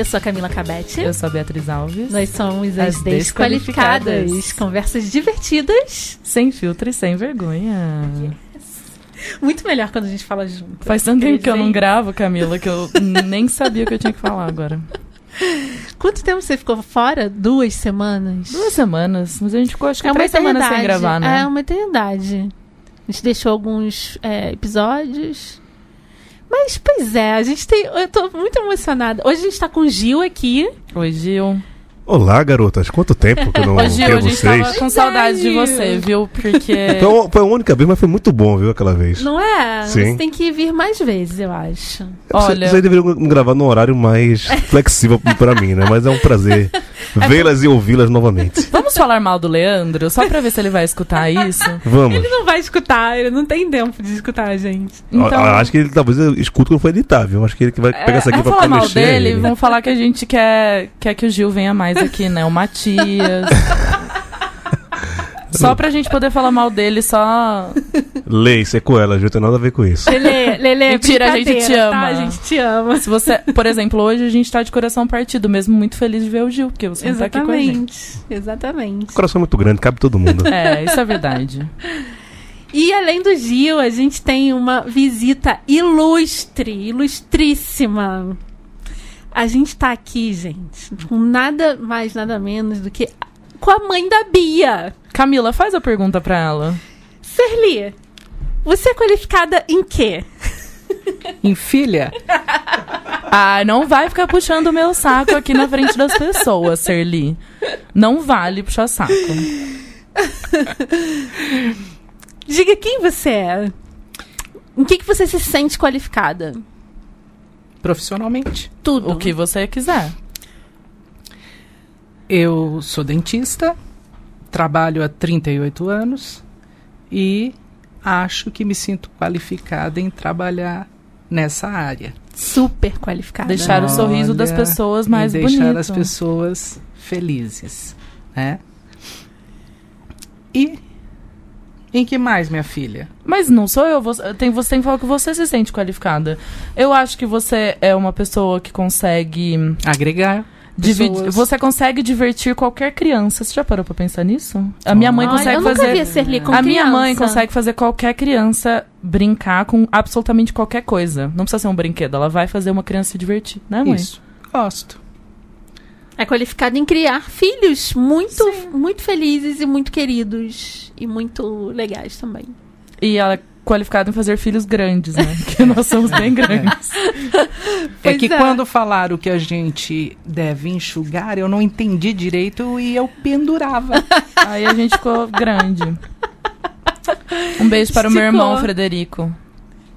eu sou a Camila Cabete. Eu sou a Beatriz Alves. Nós somos as, As desqualificadas. Desqualificadas. Conversas divertidas. Sem filtro e sem vergonha. Muito melhor quando a gente fala junto. Faz tanto tempo que eu não gravo, Camila, que eu nem sabia o que eu tinha que falar agora. Quanto tempo você ficou fora? Duas semanas? Duas semanas, mas a gente ficou acho que é uma três semanas sem gravar, né? É uma eternidade. A gente deixou alguns é, episódios. Mas, pois é, a gente tem. Eu tô muito emocionada. Hoje a gente tá com o Gil aqui. Oi, Gil. Olá, garotas. Quanto tempo que eu não Ô, Gil, a gente vocês. tava com saudade de você, viu? Porque. Então, foi a única vez, mas foi muito bom, viu, aquela vez. Não é? Sim. Você tem que vir mais vezes, eu acho. Olha- Vocês deveriam gravar num horário mais flexível pra mim, né? Mas é um prazer vê-las e ouvi-las novamente. Vamos falar mal do Leandro, só pra ver se ele vai escutar isso. Vamos. Ele não vai escutar, ele não tem tempo de escutar a gente. Então, eu acho que ele talvez escute quando for editar, viu? Acho que ele que vai pegar é, essa aqui vamos pra falar mal mexer. dele, vamos falar que a gente quer, quer que o Gil venha mais aqui, né? O Matias. Só pra gente poder falar mal dele, só. Lei, sequela, viu? Tem nada a ver com isso. Lelê, Lelê, Mentira, a gente te brincadeira, ama. Tá? A gente te ama. Se você, por exemplo, hoje a gente tá de coração partido, mesmo muito feliz de ver o Gil, porque você não tá aqui com a gente. Exatamente. Exatamente. O coração é muito grande, cabe todo mundo. É, isso é verdade. E além do Gil, a gente tem uma visita ilustre, ilustríssima. A gente tá aqui, gente, com nada mais, nada menos do que com a mãe da Bia. Camila, faz a pergunta pra ela. Serli, você é qualificada em quê? Em filha? Ah, não vai ficar puxando o meu saco aqui na frente das pessoas, Serli. Não vale puxar saco. Diga quem você é. Em que, que você se sente qualificada? Profissionalmente. Tudo. O que você quiser. Eu sou dentista, trabalho há 38 anos e acho que me sinto qualificada em trabalhar nessa área. Super qualificada. Deixar o sorriso das Olha, pessoas mais deixar bonito. as pessoas felizes, né? E em que mais, minha filha? Mas não sou eu, você tem, você tem que falar que você se sente qualificada. Eu acho que você é uma pessoa que consegue Agregar. Pessoas. Você consegue divertir qualquer criança. Você já parou pra pensar nisso? A minha mãe Olha, consegue eu nunca fazer. vi a Serli com A minha mãe consegue fazer qualquer criança brincar com absolutamente qualquer coisa. Não precisa ser um brinquedo, ela vai fazer uma criança se divertir, né, mãe? Isso. Gosto. É qualificada em criar filhos muito, muito felizes e muito queridos. E muito legais também. E ela é qualificada em fazer filhos grandes, né? Porque nós somos bem grandes. É Pois que é. quando falaram que a gente deve enxugar, eu não entendi direito e eu pendurava. Aí a gente ficou grande. Um beijo para o meu Esticou. irmão Frederico.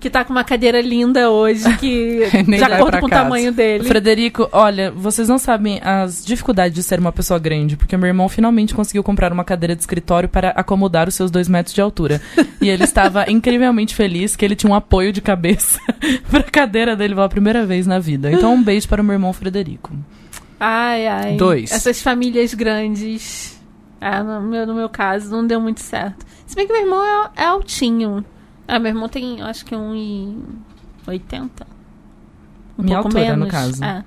Que tá com uma cadeira linda hoje, que Nem de acordo com o casa. tamanho dele. Frederico, olha, vocês não sabem as dificuldades de ser uma pessoa grande, porque meu irmão finalmente conseguiu comprar uma cadeira de escritório para acomodar os seus dois metros de altura. E ele estava incrivelmente feliz que ele tinha um apoio de cabeça pra cadeira dele pela primeira vez na vida. Então, um beijo para o meu irmão Frederico. Ai, ai. Dois. Essas famílias grandes. É, no, meu, no meu caso, não deu muito certo. Se bem que meu irmão é, é altinho. Ah, meu irmão tem, eu acho que 1,80. Um Minha pouco altura, no menos. caso. É.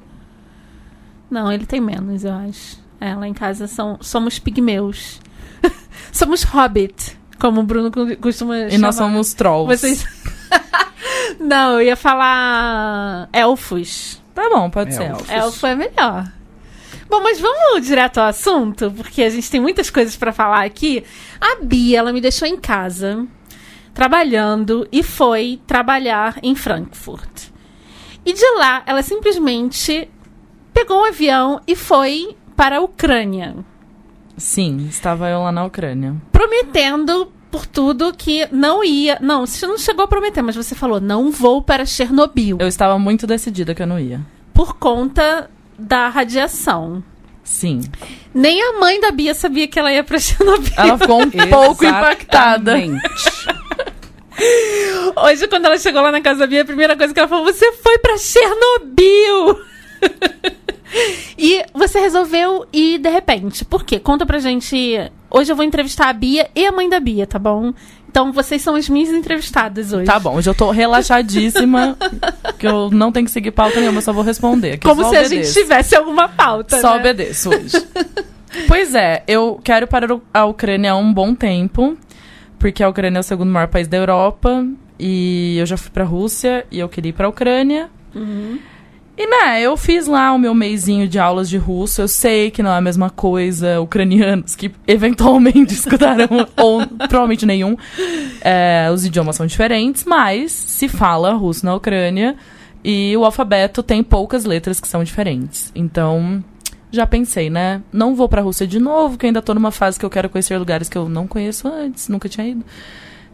Não, ele tem menos, eu acho. É, lá em casa são, somos pigmeus. somos hobbit, como o Bruno costuma E nós chamar. somos trolls. Vocês... não, eu ia falar elfos. Tá bom, pode ser. Elfos. Elfo é melhor. Bom, mas vamos direto ao assunto, porque a gente tem muitas coisas pra falar aqui. A Bia, ela me deixou em casa, trabalhando, e foi trabalhar em Frankfurt. E de lá, ela simplesmente pegou um avião e foi para a Ucrânia, Sim, estava eu lá na Ucrânia. prometendo por tudo que não ia. Não, você não chegou a prometer, mas você falou: não vou para Chernobyl, Eu estava muito decidida que eu não ia. por conta da radiação. Sim. Nem a mãe da Bia sabia que ela ia pra Chernobyl. Ela ficou um pouco impactada. Hoje, quando ela chegou lá na casa da Bia, a primeira coisa que ela falou: Você foi pra Chernobyl! e você resolveu ir de repente. Por quê? Conta pra gente. Hoje eu vou entrevistar a Bia e a mãe da Bia, tá bom? Então vocês são as minhas entrevistadas hoje. Tá bom, hoje eu tô relaxadíssima, que eu não tenho que seguir pauta nenhuma, eu só vou responder. Como se a obedeço. gente tivesse alguma pauta. Só né? obedeço hoje. pois é, eu quero para a Ucrânia há um bom tempo, porque a Ucrânia é o segundo maior país da Europa, e eu já fui pra Rússia, e eu queria ir pra Ucrânia. Uhum. E, né, eu fiz lá o meu meizinho de aulas de russo. Eu sei que não é a mesma coisa ucranianos que eventualmente escutaram, ou provavelmente nenhum. É, os idiomas são diferentes, mas se fala russo na Ucrânia e o alfabeto tem poucas letras que são diferentes. Então, já pensei, né? Não vou pra Rússia de novo, que ainda tô numa fase que eu quero conhecer lugares que eu não conheço antes, nunca tinha ido.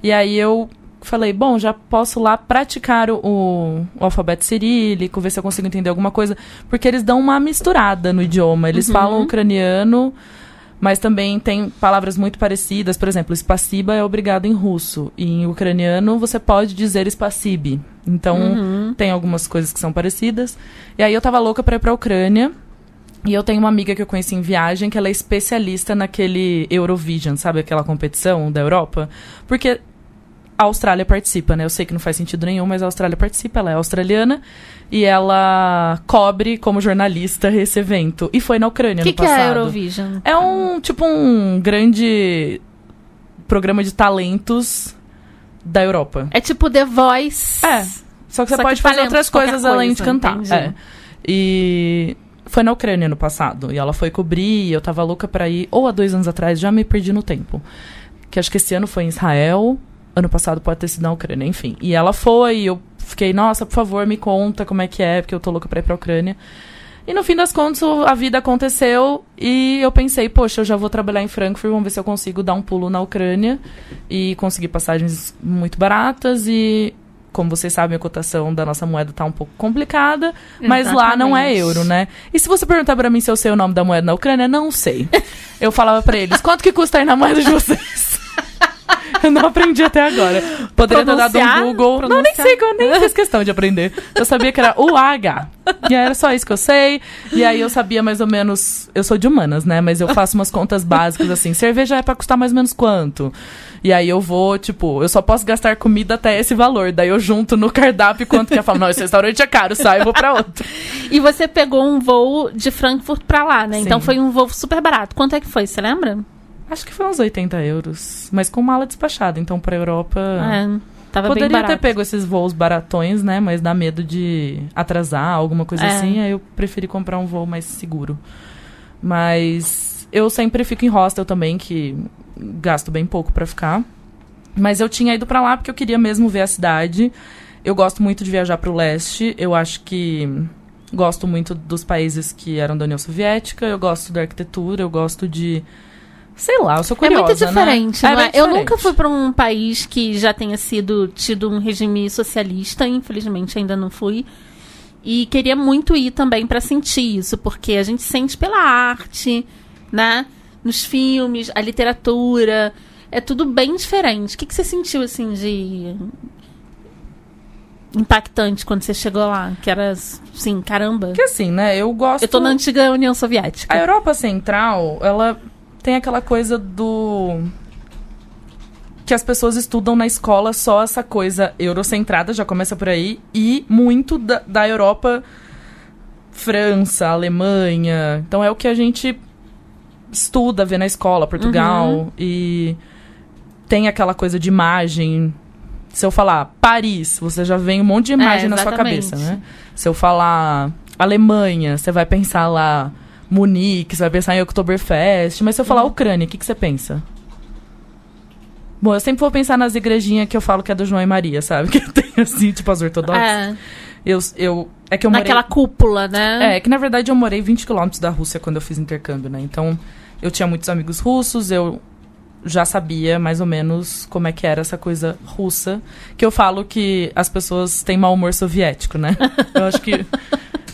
E aí eu falei, bom, já posso lá praticar o, o, alfabeto cirílico, ver se eu consigo entender alguma coisa, porque eles dão uma misturada no idioma. Eles Uhum. falam ucraniano, mas também tem palavras muito parecidas. Por exemplo, spasiba é obrigado em russo, e em ucraniano você pode dizer spasibi. Então, Uhum. tem algumas coisas que são parecidas. E aí eu tava louca pra ir pra Ucrânia. E eu tenho uma amiga que eu conheci em viagem, que ela é especialista naquele Eurovision, sabe aquela competição da Europa? Porque a Austrália participa, né? Eu sei que não faz sentido nenhum, mas a Austrália participa, ela é australiana e ela cobre como jornalista esse evento. E foi na Ucrânia O que, no que é passado. a Eurovision? É um, tipo, um grande programa de talentos da Europa. É tipo The Voice. É. Só que você Só que pode fazer talento, outras coisas além de coisa, cantar. entendi. É. E foi na Ucrânia no passado. E ela foi cobrir, e eu tava louca pra ir, ou há dois anos atrás, já me perdi no tempo. Que acho que esse ano foi em Israel, ano passado pode ter sido na Ucrânia, enfim. E ela foi, e eu fiquei, nossa, por favor, me conta como é que é, porque eu tô louca pra ir pra Ucrânia. E no fim das contas, a vida aconteceu e eu pensei, poxa, eu já vou trabalhar em Frankfurt, vamos ver se eu consigo dar um pulo na Ucrânia e conseguir passagens muito baratas e como vocês sabem, a cotação da nossa moeda tá um pouco complicada, mas lá não é Exatamente. euro, né? E se você perguntar pra mim se eu sei o nome da moeda na Ucrânia, não sei. Eu falava pra eles, quanto que custa aí na moeda de vocês? Eu não aprendi até agora. Poderia ter dado um Google. Não, nem sei, eu nem fiz questão de aprender. Eu sabia que era UH. E era só isso que eu sei. E aí eu sabia mais ou menos. Eu sou de humanas, né? Mas eu faço umas contas básicas assim. Cerveja é pra custar mais ou menos quanto? E aí eu vou, tipo, eu só posso gastar comida até esse valor. Daí eu junto no cardápio quanto que eu falo, não, esse restaurante é caro, sai, eu vou pra outro. E você pegou um voo de Frankfurt pra lá, né? Sim. Então foi um voo super barato. Quanto é que foi, você lembra? Acho que foi uns 80 euros. Mas com mala despachada. Então pra Europa. É, tava bem Poderia ter pego esses voos baratões, né? Mas dá medo de atrasar, alguma coisa É. assim. Aí eu preferi comprar um voo mais seguro. Mas eu sempre fico em hostel também, que gasto bem pouco pra ficar. Mas eu tinha ido pra lá porque eu queria mesmo ver a cidade. Eu gosto muito de viajar pro leste. Eu acho que gosto muito dos países que eram da União Soviética. Eu gosto da arquitetura, eu gosto de sei lá, eu sou É curiosa, muito diferente, né? não bem é? Eu diferente. nunca fui pra um país que já tenha sido tido um regime socialista, infelizmente ainda não fui. E queria muito ir também pra sentir isso, porque a gente sente pela arte, né? Nos filmes, a literatura, é tudo bem diferente. O que, que você sentiu assim de impactante quando você chegou lá? Que era assim, caramba. Porque assim, né? Eu gosto Eu tô na antiga União Soviética. A Europa Central, ela tem aquela coisa do. Que as pessoas estudam na escola só essa coisa eurocentrada, já começa por aí, e muito da, da Europa, França, Alemanha. Então é o que a gente estuda, vê na escola, Portugal, Uhum. e tem aquela coisa de imagem. Se eu falar Paris, você já vem um monte de imagem É, na sua cabeça, né? Se eu falar Alemanha, você vai pensar lá Munique, você vai pensar em Oktoberfest. Mas se eu Uhum. falar Ucrânia, o que, que você pensa? Bom, eu sempre vou pensar nas igrejinhas que eu falo que é do João e Maria, sabe? Que tem assim, tipo as ortodoxas. É, Eu, eu, é que eu morei... naquela cúpula, né? É, que na verdade eu morei 20 quilômetros da Rússia quando eu fiz intercâmbio, né? Então, eu tinha muitos amigos russos, eu já sabia mais ou menos como é que era essa coisa russa. Que eu falo que as pessoas têm mau humor soviético, né? Eu acho que.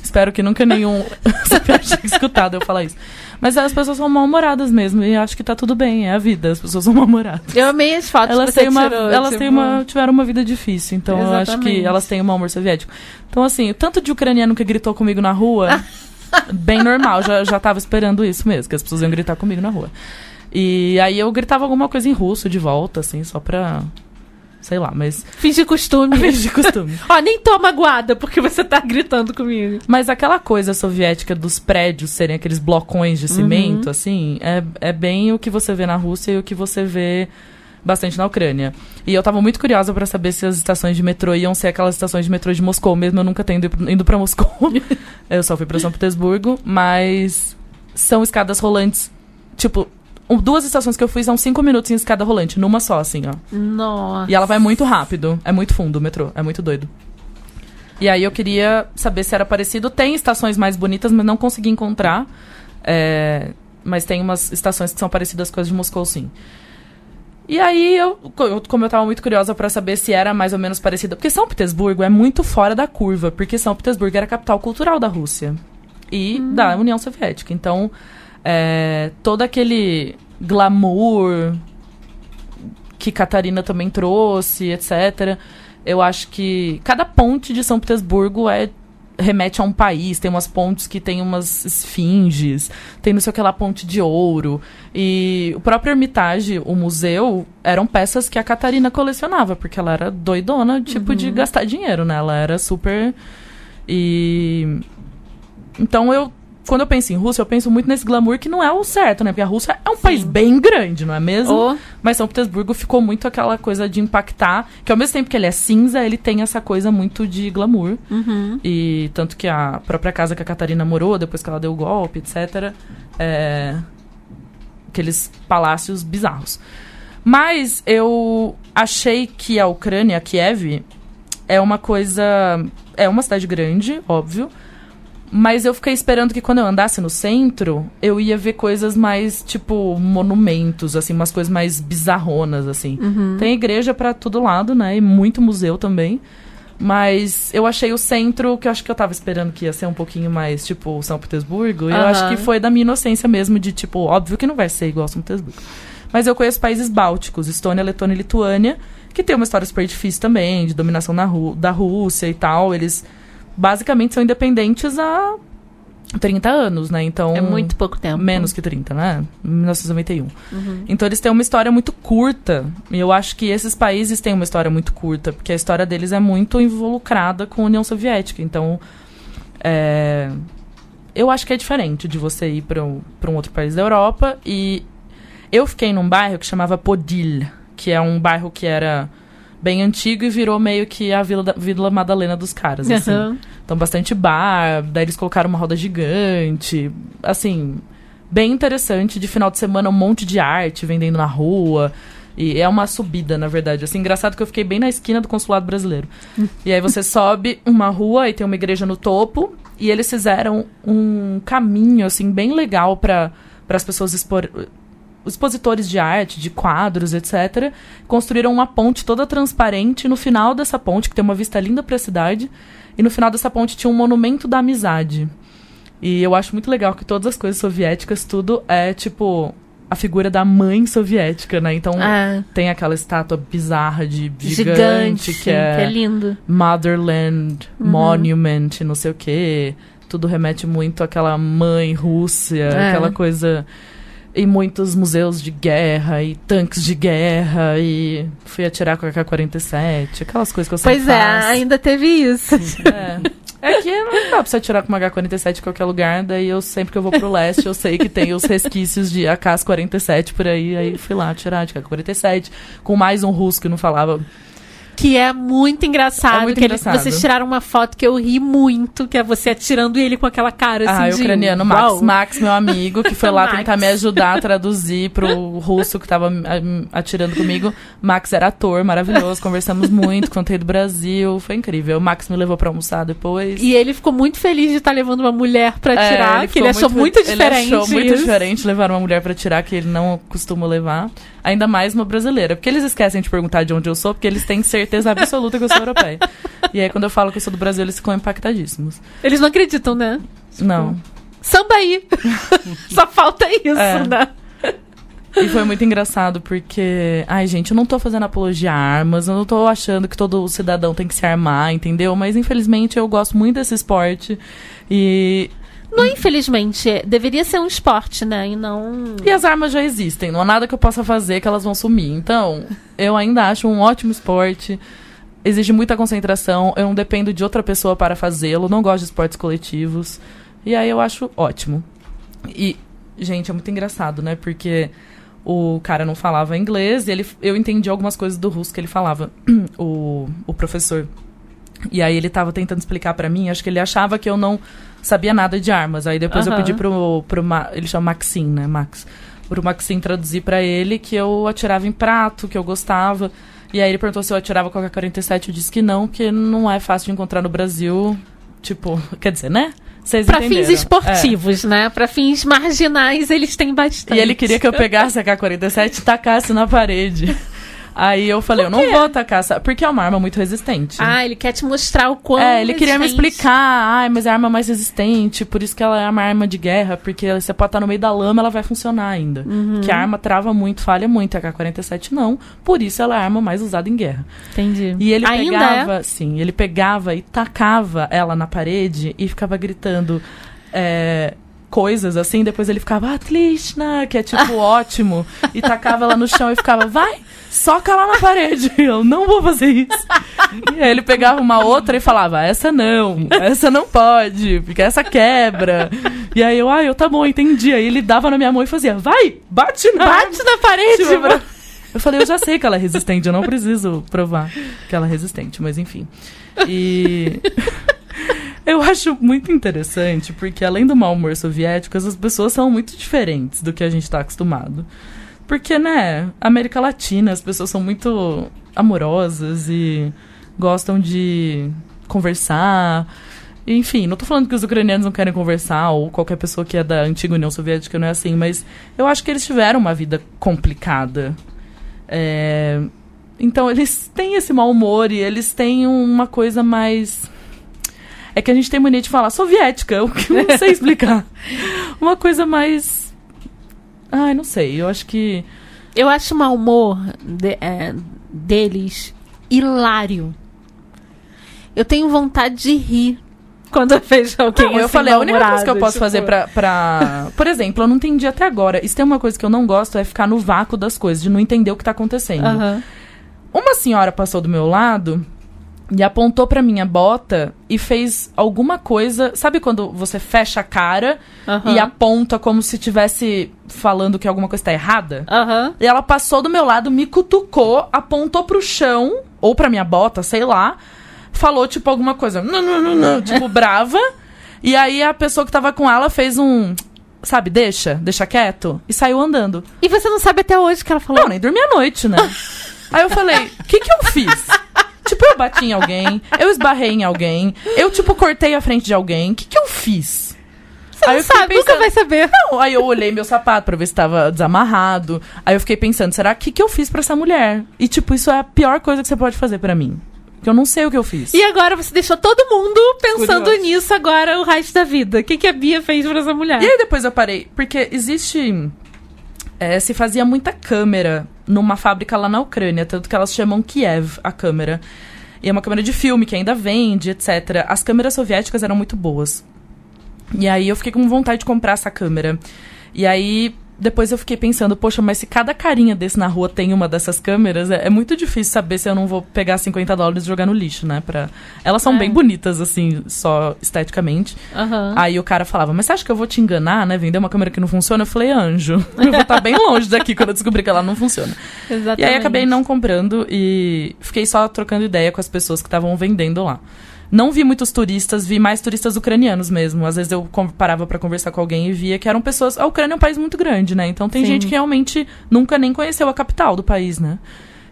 espero que nunca nenhum tenha escutado eu falar isso. Mas as pessoas são mal-humoradas mesmo, e acho que tá tudo bem, é a vida, as pessoas são mal-humoradas. Eu amei as fotos Elas, que têm uma, tirou. elas tipo, têm uma, tiveram uma vida difícil, então eu acho que Exatamente. elas têm um mau humor soviético. Então, assim, o tanto de ucraniano que gritou comigo na rua, bem normal, já, já tava esperando isso mesmo, que as pessoas iam gritar comigo na rua. E aí eu gritava alguma coisa em russo de volta, assim, só pra. Sei lá, mas. Finge costume. de costume. Ó, nem tô magoada porque você tá gritando comigo. Mas aquela coisa soviética dos prédios serem aqueles blocões de cimento, assim, é, é bem o que você vê na Rússia e o que você vê bastante na Ucrânia. E eu tava muito curiosa pra saber se as estações de metrô iam ser aquelas estações de metrô de Moscou, mesmo eu nunca tendo ido pra Moscou. eu só fui pra São Petersburgo, mas são escadas rolantes, tipo, duas estações que eu fui são cinco minutos em escada rolante, numa só, assim, ó. Nossa. E ela vai muito rápido. É muito fundo o metrô. É muito doido. E aí eu queria saber se era parecido. Tem estações mais bonitas, mas não consegui encontrar. É, mas tem umas estações que são parecidas com as de Moscou, sim. E aí, eu, co- eu- como eu tava muito curiosa pra saber se era mais ou menos parecida. Porque São Petersburgo é muito fora da curva. Porque São Petersburgo era a capital cultural da Rússia. E da União Soviética. Então, é, todo aquele glamour que Catarina também trouxe, etc. Eu acho que cada ponte de São Petersburgo é remete a um país, tem umas pontes que tem umas esfinges, tem não sei o que lá, ponte de ouro. E o próprio Hermitage, o museu, eram peças que a Catarina colecionava, porque ela era doidona, tipo, de gastar dinheiro, né? Ela era super. E. Então eu. Quando eu penso em Rússia, eu penso muito nesse glamour que não é o certo, né? Porque a Rússia é um país bem grande, não é mesmo? Ô, Mas São Petersburgo ficou muito aquela coisa de impactar, que ao mesmo tempo que ele é cinza, ele tem essa coisa muito de glamour. uhum. E tanto que a própria casa que a Catarina morou, depois que ela deu o golpe, etc. É, aqueles palácios bizarros. Mas eu achei que a Ucrânia, Kiev, é uma coisa. É uma cidade grande, óbvio. Mas eu fiquei esperando que quando eu andasse no centro, eu ia ver coisas mais, tipo, monumentos, assim, umas coisas mais bizarronas, assim. Tem igreja pra todo lado, né? E muito museu também. Mas eu achei o centro, que eu acho que eu tava esperando que ia ser um pouquinho mais, tipo, São Petersburgo. E eu acho que foi da minha inocência mesmo, de, tipo, óbvio que não vai ser igual São Petersburgo. Mas eu conheço países bálticos, Estônia, Letônia e Lituânia, que tem uma história super difícil também, de dominação na Ru da Rússia e tal. Eles basicamente são independentes há 30 anos, né? Então. É muito pouco tempo. Menos que 30, né? 1991. Então eles têm uma história muito curta. E eu acho que esses países têm uma história muito curta, porque a história deles é muito involucrada com a União Soviética. Então. é, Eu acho que é diferente de você ir para um, pra um outro país da Europa. E eu fiquei num bairro que chamava Podil, que é um bairro que era bem antigo e virou meio que a Vila, da- Vila Madalena dos caras. assim. Então, bastante bar, daí eles colocaram uma roda gigante. Assim, bem interessante. De final de semana, um monte de arte vendendo na rua. E é uma subida, na verdade. Assim, engraçado que eu fiquei bem na esquina do consulado brasileiro. e aí você sobe uma rua e tem uma igreja no topo. E eles fizeram um caminho, assim, bem legal para as pessoas expor expositores de arte, de quadros, etc., construíram uma ponte toda transparente. E no final dessa ponte, que tem uma vista linda para a cidade, e no final dessa ponte tinha um monumento da amizade. E eu acho muito legal que todas as coisas soviéticas, tudo é tipo a figura da mãe soviética, né? Então Ah, tem aquela estátua bizarra de gigante, gigante, que é, lindo. Motherland Uhum. Monument, não sei o quê. Tudo remete muito àquela mãe Rússia, É. aquela coisa. E muitos museus de guerra, e tanques de guerra, e fui atirar com a K-47, aquelas coisas que eu sempre Pois é, faço. ainda teve isso. É. É que não dá pra você atirar com uma H-47 em qualquer lugar, daí eu sempre que eu vou pro leste, eu sei que tem os resquícios de AK-47 por aí, aí fui lá atirar de AK-47, com mais um russo que não falava. Que é muito engraçado. É muito que engraçado. vocês tiraram uma foto que eu ri muito, que é você atirando ele com aquela cara assim Ah, de... ucraniano Max. Uau. Max, meu amigo, que foi lá tentar me ajudar a traduzir pro russo que tava ah, atirando comigo. Max era ator, maravilhoso, conversamos muito, contei do Brasil, foi incrível. O Max me levou pra almoçar depois. E ele ficou muito feliz de estar levando uma mulher pra É, atirar, que ficou ele achou muito, diferente. Ele achou muito isso. diferente levar uma mulher pra tirar, que ele não costuma levar. Ainda mais uma brasileira. Porque eles esquecem de perguntar de onde eu sou, porque eles têm certeza absoluta que eu sou europeia. E aí, quando eu falo que eu sou do Brasil, eles ficam impactadíssimos. Eles não acreditam, né? Não. Samba aí! Só falta isso, É. né? E foi muito engraçado porque, ai, gente, eu não tô fazendo apologia a armas, eu não tô achando que todo cidadão tem que se armar, entendeu? Mas infelizmente eu gosto muito desse esporte e Não, infelizmente, deveria ser um esporte, né? E não. E as armas já existem, não há nada que eu possa fazer que elas vão sumir. Então, eu ainda acho um ótimo esporte. Exige muita concentração, eu não dependo de outra pessoa para fazê-lo, não gosto de esportes coletivos. E aí eu acho ótimo. E, gente, é muito engraçado, né? Porque o cara não falava inglês e ele, eu entendi algumas coisas do russo que ele falava, o, o professor. E aí ele tava tentando explicar pra mim, acho que ele achava que eu não sabia nada de armas. Aí depois eu Aham. pedi pro, pro Ma- ele chama Maxim, né, Max. Pro Maxim traduzir pra ele que eu atirava em prato, que eu gostava. E aí ele perguntou se eu atirava com a K-47, eu disse que não, que não é fácil de encontrar no Brasil. Tipo, quer dizer, né? Pra fins entenderam. É. esportivos, né? Pra fins marginais, eles têm bastante. E ele queria que eu pegasse a K-47 e tacasse na parede. Aí eu falei, eu não vou tacar, essa- porque é uma arma muito resistente. Ah, ele quer te mostrar o quão. É, ele queria me explicar, ai, mas é a arma mais resistente, por isso que ela é uma arma de guerra, porque você pode estar no meio da lama, ela vai funcionar ainda. Uhum. Que a arma trava muito, falha muito, a K-47 não, por isso ela é a arma mais usada em guerra. Entendi. E ele Ainda pegava, é? sim, ele pegava e tacava ela na parede e ficava gritando é, coisas assim, depois ele ficava, Atlishna, que é tipo ótimo, e tacava ela no chão e ficava, vai, soca lá na parede. Eu não vou fazer isso. E aí ele pegava uma outra e falava, essa não, essa não pode, porque essa quebra. E aí eu, ah, eu tá bom, entendi. Aí ele dava na minha mão e fazia, vai, bate na arma." Bate na parede, Tipo. Eu falei, eu já sei que ela é resistente, eu não preciso provar que ela é resistente, mas enfim. E eu acho muito interessante, porque além do mau humor soviético, essas pessoas são muito diferentes do que a gente está acostumado. Porque, né, América Latina, as pessoas são muito amorosas e gostam de conversar. Enfim, não tô falando que os ucranianos não querem conversar, ou qualquer pessoa que é da antiga União Soviética não é assim, mas eu acho que eles tiveram uma vida complicada. É, Então, eles têm esse mau humor e eles têm uma coisa mais. É que a gente tem mania de falar soviética, o que eu não sei explicar. Uma coisa mais. Ai, não sei, eu acho que. Eu acho o mau humor de- é, deles hilário. Eu tenho vontade de rir quando eu vejo alguém Não, eu assim, falei, a única coisa que eu posso tipo- fazer pra, pra. Por exemplo, eu não entendi até agora. Isso tem uma coisa que eu não gosto, é ficar no vácuo das coisas, de não entender o que tá acontecendo. Aham. Uma senhora passou do meu lado e apontou pra minha bota e fez alguma coisa. Sabe quando você fecha a cara Aham. e aponta como se estivesse falando que alguma coisa tá errada? Aham. E ela passou do meu lado, me cutucou, apontou pro chão, ou pra minha bota, sei lá, falou tipo alguma coisa, não, não, não, não, tipo brava. E aí a pessoa que tava com ela fez um, sabe, deixa, deixa quieto, e saiu andando. E você não sabe até hoje o que ela falou? Não, nem dormi à noite, né? Aí eu falei, o que que eu fiz? Tipo, eu bati em alguém, eu esbarrei em alguém, eu, tipo, cortei a frente de alguém. O que que eu fiz? Você Aí não eu sabe, nunca pensando- vai saber. Não, aí eu olhei meu sapato pra ver se tava desamarrado. Aí eu fiquei pensando, será que que eu fiz pra essa mulher? E, tipo, isso é a pior coisa que você pode fazer pra mim. Porque eu não sei o que eu fiz. E agora você deixou todo mundo pensando Curioso. nisso agora o resto da vida. O que, que a Bia fez pra essa mulher? E aí depois eu parei, porque existe. é, se fazia muita câmera numa fábrica lá na Ucrânia, tanto que elas chamam Kiev a câmera. E é uma câmera de filme que ainda vende, etc. As câmeras soviéticas eram muito boas. E aí eu fiquei com vontade de comprar essa câmera. E aí depois eu fiquei pensando, poxa, mas se cada carinha desse na rua tem uma dessas câmeras, é, é muito difícil saber se eu não vou pegar 50 dólares e jogar no lixo, né? Pra... Elas são É. bem bonitas, assim, só esteticamente. Aham. Aí o cara falava, mas você acha que eu vou te enganar, né? Vender uma câmera que não funciona? Eu falei, anjo, eu vou estar bem longe daqui quando eu descobrir que ela não funciona. Exatamente. E aí acabei não comprando e fiquei só trocando ideia com as pessoas que estavam vendendo lá. Não vi muitos turistas, vi mais turistas ucranianos mesmo. Às vezes eu parava pra conversar com alguém e via que eram pessoas. A Ucrânia é um país muito grande, né? Então tem Sim. gente que realmente nunca nem conheceu a capital do país, né?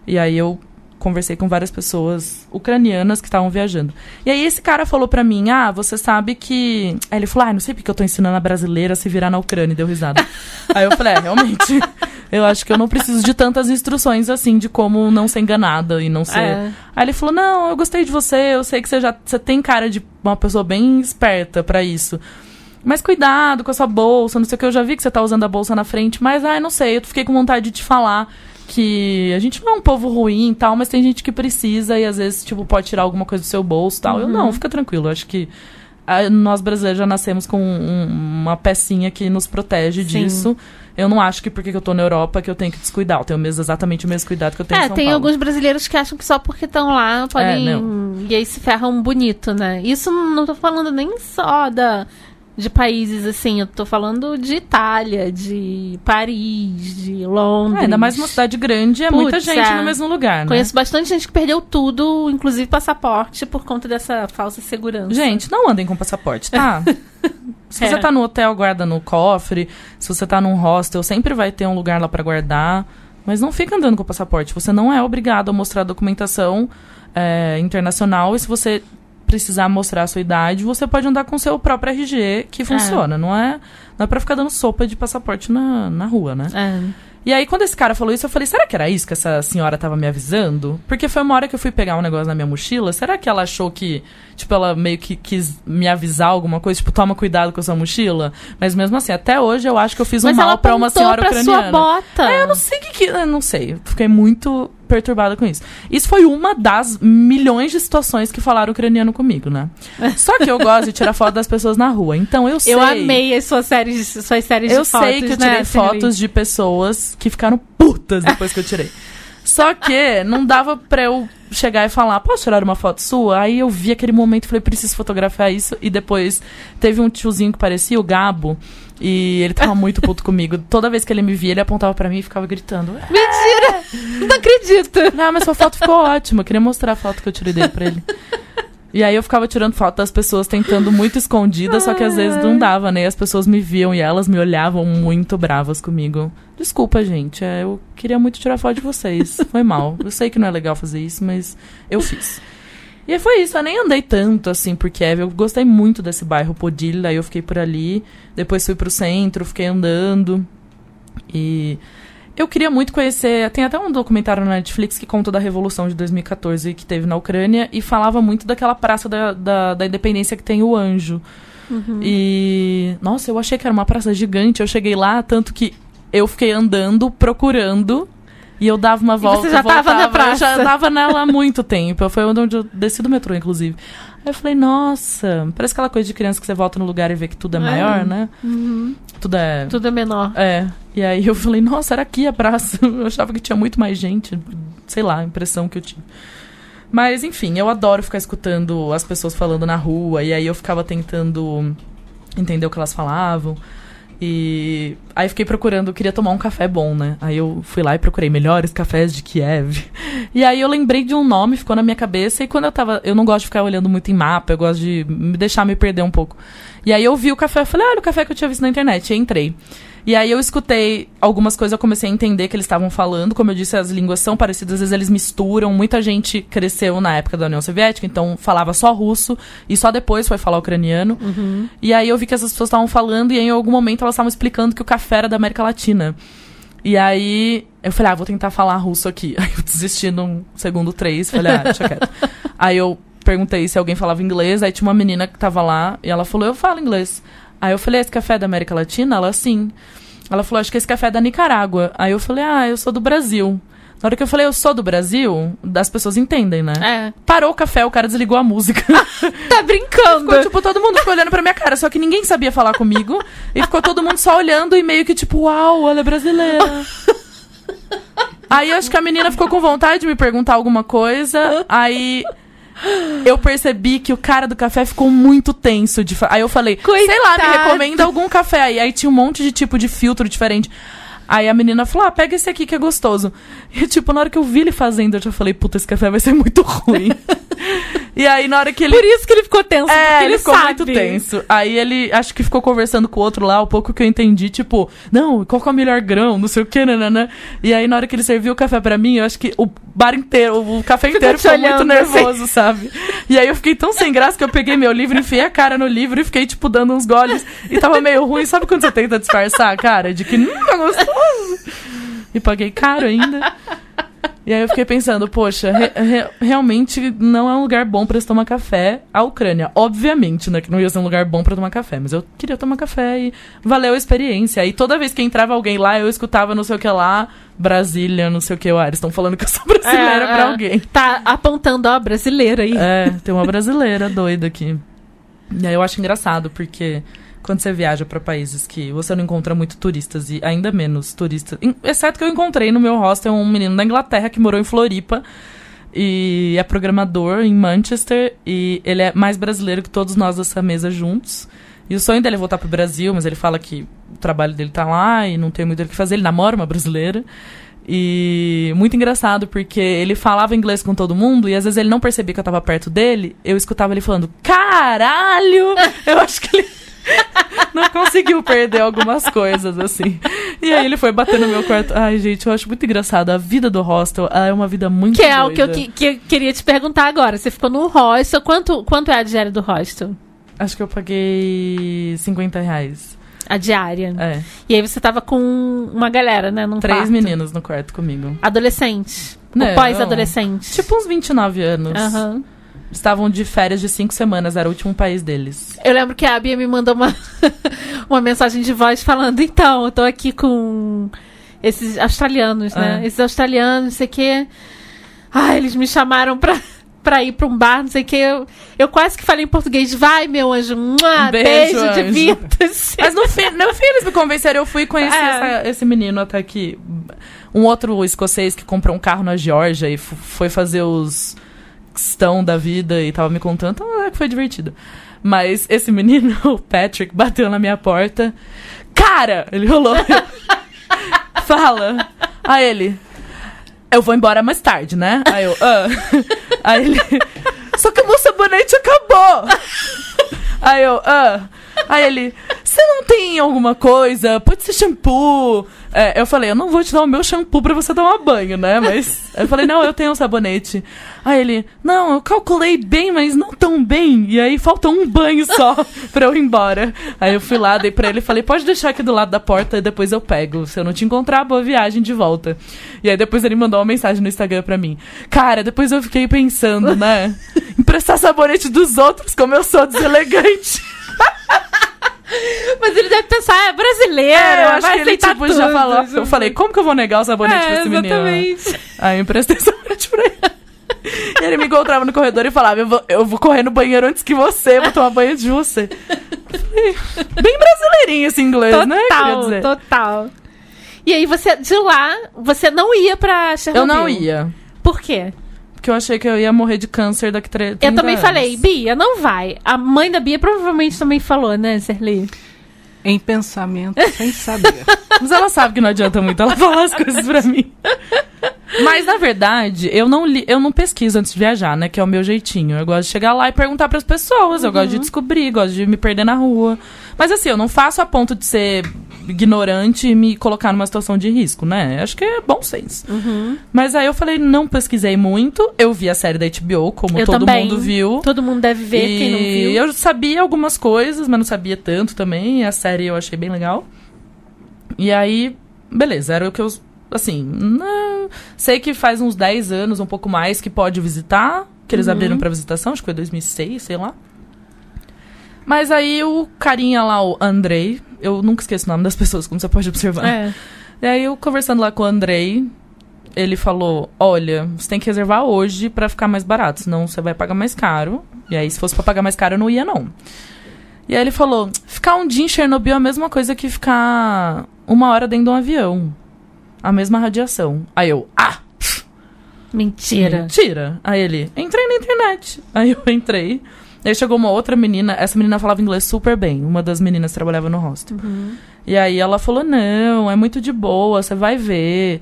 E aí eu conversei com várias pessoas ucranianas que estavam viajando. E aí esse cara falou pra mim: "Ah, você sabe que..." Aí ele falou: "Ah, não sei porque eu tô ensinando a brasileira a se virar na Ucrânia", e deu risada. aí eu falei: "É, realmente. Eu acho que eu não preciso de tantas instruções assim de como não ser enganada e não ser É. Aí ele falou: Não, eu gostei de você, eu sei que você já você tem cara de uma pessoa bem esperta pra isso. Mas cuidado com a sua bolsa, não sei o que, eu já vi que você tá usando a bolsa na frente, mas ai, não sei, eu fiquei com vontade de te falar que a gente não é um povo ruim e tal, mas tem gente que precisa e às vezes, tipo, pode tirar alguma coisa do seu bolso e tal. Eu não, fica tranquilo, acho que a- nós brasileiros já nascemos com um- uma pecinha que nos protege Sim. disso. Eu não acho que porque que eu tô na Europa que eu tenho que descuidar. Eu tenho mesmo, exatamente o mesmo cuidado que eu tenho em É, São tem Paulo. alguns brasileiros que acham que só porque estão lá podem. É, e aí se ferram bonito, né? Isso não tô falando nem só da, de países assim, eu tô falando de Itália, de Paris, de Londres. É, ainda mais uma cidade grande, é muita gente é. no mesmo lugar, né? Conheço bastante gente que perdeu tudo, inclusive passaporte, por conta dessa falsa segurança. Gente, não andem com passaporte, tá? se você É. tá no hotel, guarda no cofre. Se você tá num hostel, sempre vai ter um lugar lá pra guardar. Mas não fica andando com o passaporte. Você não é obrigado a mostrar documentação é, internacional. E se você precisar mostrar a sua idade, você pode andar com o seu próprio RG, que funciona. Não é, não é pra ficar dando sopa de passaporte na, na rua, né? É. E aí, quando esse cara falou isso, eu falei, será que era isso que essa senhora tava me avisando? Porque foi uma hora que eu fui pegar um negócio na minha mochila. Será que ela achou que, tipo, ela meio que quis me avisar alguma coisa? Tipo, toma cuidado com a sua mochila? Mas mesmo assim, até hoje eu acho que eu fiz um Mas mal pra uma senhora pra ucraniana. sua bota. É, eu não sei o que que... Não sei. Fiquei muito perturbada com isso. Isso foi uma das milhões de situações que falaram ucraniano comigo, né? Só que eu gosto de tirar foto das pessoas na rua. Então eu sei... Eu amei as suas séries, suas séries Eu de fotos, sei que eu né, tirei Felipe? fotos de pessoas que ficaram putas depois que eu tirei. Só que não dava pra eu chegar e falar, posso tirar uma foto sua? Aí eu vi aquele momento e falei, preciso fotografar isso. E depois teve um tiozinho que parecia o Gabo. E ele tava muito puto comigo. Toda vez que ele me via, ele apontava pra mim e ficava gritando. Mentira! Não acredito! Não, mas sua foto ficou ótima. Eu queria mostrar a foto que eu tirei dele pra ele. E aí eu ficava tirando foto das pessoas tentando muito escondida, só que às vezes não dava, né? E as pessoas me viam e elas me olhavam muito bravas comigo. Desculpa, gente. é, eu queria muito tirar foto de vocês. Foi mal. Eu sei que não é legal fazer isso, mas eu fiz. E aí foi isso, eu nem andei tanto assim por Kiev. Eu gostei muito desse bairro Podilha, aí eu fiquei por ali. Depois fui pro centro, fiquei andando. E eu queria muito conhecer. Tem até um documentário na Netflix que conta da Revolução de 2014 que teve na Ucrânia e falava muito daquela praça da, da, da independência que tem o Anjo. E. Nossa, eu achei que era uma praça gigante. Eu cheguei lá, tanto que eu fiquei andando, procurando. E eu dava uma volta. você já tava na voltava, Eu já praça. tava nela há muito tempo. Foi onde eu desci do metrô, inclusive. Aí eu falei, nossa, parece aquela coisa de criança que você volta no lugar e vê que tudo é É. maior, né? Uhum. Tudo é. Tudo é menor. É. E aí eu falei, nossa, era aqui a praça. Eu achava que tinha muito mais gente. Sei lá, a impressão que eu tive. Mas, enfim, eu adoro ficar escutando as pessoas falando na rua. E aí eu ficava tentando entender o que elas falavam. E aí fiquei procurando, queria tomar um café bom, né? Aí eu fui lá e procurei melhores cafés de Kiev. E aí eu lembrei de um nome, ficou na minha cabeça. E quando eu tava. Eu não gosto de ficar olhando muito em mapa, eu gosto de me deixar me perder um pouco. E aí eu vi o café, eu falei, olha o café que eu tinha visto na internet. E entrei. E aí eu escutei algumas coisas, eu comecei a entender que eles estavam falando. Como eu disse, as línguas são parecidas, às vezes eles misturam. Muita gente cresceu na época da União Soviética, então falava só russo e só depois foi falar ucraniano. E aí eu vi que essas pessoas estavam falando e aí, em algum momento elas estavam explicando que o café era da América Latina. E aí eu falei, ah, vou tentar falar russo aqui. Aí eu desisti num segundo três, falei, ah, deixa quieto. aí eu perguntei se alguém falava inglês, aí tinha uma menina que tava lá e ela falou, eu falo inglês. Aí eu falei, esse café é da América Latina? Ela, sim. Ela falou, acho que esse café é da Nicarágua. Aí eu falei, ah, eu sou do Brasil. Na hora que eu falei, eu sou do Brasil, as pessoas entendem, né? É. Parou o café, o cara desligou a música. Tá brincando! Ficou, tipo, todo mundo ficou olhando pra minha cara, só que ninguém sabia falar comigo. E ficou todo mundo só olhando e meio que tipo, uau, ela é brasileira. Aí acho que a menina ficou com vontade de me perguntar alguma coisa. Aí eu percebi que o cara do café ficou muito tenso. De fa- Aí eu falei, sei lá, me Coitado. recomenda algum café aí. Aí tinha um monte de tipo de filtro diferente. Aí a menina falou, ah, pega esse aqui que é gostoso. E tipo, na hora que eu vi ele fazendo, eu já falei, puta, esse café vai ser muito ruim. e aí na hora que ele Por isso que ele ficou tenso, é, porque ele, ele, ficou sabe. muito tenso. Aí ele, acho que ficou conversando com o outro lá, o pouco que eu entendi, tipo, não, qual que é o melhor grão, não sei o que, nanana. E aí na hora que ele serviu o café pra mim, eu acho que o bar inteiro, o café inteiro te ficou muito assim. nervoso, sabe? E aí eu fiquei tão sem graça que eu peguei meu livro, enfiei a cara no livro e fiquei, tipo, dando uns goles. E tava meio ruim, sabe quando você tenta disfarçar cara? De que, hum, é gostoso. E paguei caro ainda. E aí eu fiquei pensando, poxa, re- re- realmente não é um lugar bom pra se tomar café. A Ucrânia, obviamente, né, que não ia ser um lugar bom pra tomar café, mas eu queria tomar café e valeu a experiência. Aí toda vez que entrava alguém lá, eu escutava não sei o que lá, Brasília, não sei o que, ah, eles estão falando que eu sou brasileira É, pra é. alguém. Tá apontando, ó, brasileira aí. É, tem uma brasileira doida aqui. E aí eu acho engraçado, porque quando você viaja pra países que você não encontra muito turistas e ainda menos turistas. Exceto que eu encontrei no meu hostel um menino da Inglaterra que morou em Floripa e é programador em Manchester e ele é mais brasileiro que todos nós dessa mesa juntos. E o sonho dele é voltar pro Brasil, mas ele fala que o trabalho dele tá lá e não tem muito o que fazer. Ele namora uma brasileira. E muito engraçado, porque ele falava inglês com todo mundo e às vezes ele não percebia que eu tava perto dele. Eu escutava ele falando, caralho! Eu acho que ele não conseguiu perder algumas coisas, assim. E aí ele foi bater no meu quarto. Ai, gente, eu acho muito engraçado. A vida do hostel ela é uma vida muito Que é o que eu, que, que eu queria te perguntar agora. Você ficou no hostel. Quanto, quanto é a diária do hostel? Acho que eu paguei 50 reais. A diária. É. E aí você tava com uma galera, né? Num Três quarto. meninos no quarto comigo. Adolescente. Não. Pós-adolescente. Tipo uns 29 anos. Aham. Estavam de férias de cinco semanas, era o último país deles. Eu lembro que a Bia me mandou uma, uma mensagem de voz falando, então, eu tô aqui com esses australianos, né? É. Esses australianos, não sei o quê. Ah, eles me chamaram pra, pra ir pra um bar, não sei o quê. Eu, eu quase que falei em português, vai, meu anjo, mua, Beijo, beijo, anjo. divirta-se. Mas no fim, no fim eles me convenceram, eu fui conhecer É. essa- esse menino até que. Um outro escocês que comprou um carro na Geórgia e foi fazer os estão da vida e tava me contando, então é que foi divertido. Mas esse menino, o Patrick, bateu na minha porta. Cara! Ele rolou. Fala. Aí ele. Eu vou embora mais tarde, né? Aí eu. "Ah." Aí ele. Só que o meu sabonete acabou! Aí eu, ah. Aí ele, você não tem alguma coisa? Pode ser shampoo. É, eu falei, eu não vou te dar o meu shampoo pra você tomar banho, né? Mas. Eu falei, não, eu tenho um sabonete. Aí ele, não, eu calculei bem, mas não tão bem. E aí falta um banho só pra eu ir embora. Aí eu fui lá, dei pra ele e falei, pode deixar aqui do lado da porta e depois eu pego. Se eu não te encontrar, boa viagem de volta. E aí depois ele mandou uma mensagem no Instagram pra mim. Cara, depois eu fiquei pensando, né? Emprestar sabonete dos outros, como eu sou deselegante. Mas ele deve pensar, é brasileiro, É, eu acho vai que ele, tipo, já tudo. falou. Eu falei, como que eu vou negar o sabonete pra É, esse menino? exatamente. Aí eu emprestei sabonete pra ele. E ele me encontrava no corredor e falava, eu vou, eu vou correr no banheiro antes que você, vou tomar banho de você. Falei, Bem brasileirinho esse inglês, né? Total, dizer. total. E aí você, de lá, você não ia pra Chernobyl? Eu não ia. Por quê? Porque eu achei que eu ia morrer de câncer daqui 30 Eu também anos. falei, Bia, não vai. A mãe da Bia provavelmente também falou, né, Serli? Em pensamento, sem saber. Mas ela sabe que não adianta muito ela falar as coisas pra mim. Mas, na verdade, eu não, li, eu não pesquiso antes de viajar, né? Que é o meu jeitinho. Eu gosto de chegar lá e perguntar pras pessoas. Eu gosto de descobrir, gosto de me perder na rua. Mas, assim, eu não faço a ponto de ser ignorante e me colocar numa situação de risco, né? Acho que é bom senso. Mas aí eu falei, não pesquisei muito. Eu vi a série da HBO, como Eu todo também. mundo viu. Todo mundo deve ver, e quem não viu. eu sabia algumas coisas, mas não sabia tanto também. A série eu achei bem legal. E aí, beleza, era o que eu. Assim, não, sei que faz uns 10 anos, um pouco mais, que pode visitar. Que eles Uhum. abriram pra visitação, acho que foi 2006, sei lá. Mas aí o carinha lá, o Andrei, eu nunca esqueço o nome das pessoas, como você pode observar. É. E aí eu conversando lá com o Andrei, ele falou: Olha, você tem que reservar hoje pra ficar mais barato, senão você vai pagar mais caro. E aí, se fosse pra pagar mais caro, eu não ia, não. E aí ele falou: ficar um dia em Chernobyl é a mesma coisa que ficar uma hora dentro de um avião. A mesma radiação. Aí eu, ah! Mentira. Mentira. Aí ele, entrei na internet. Aí eu entrei. Aí chegou uma outra menina, essa menina falava inglês super bem, uma das meninas que trabalhava no hostel. E aí ela falou: não, é muito de boa, você vai ver.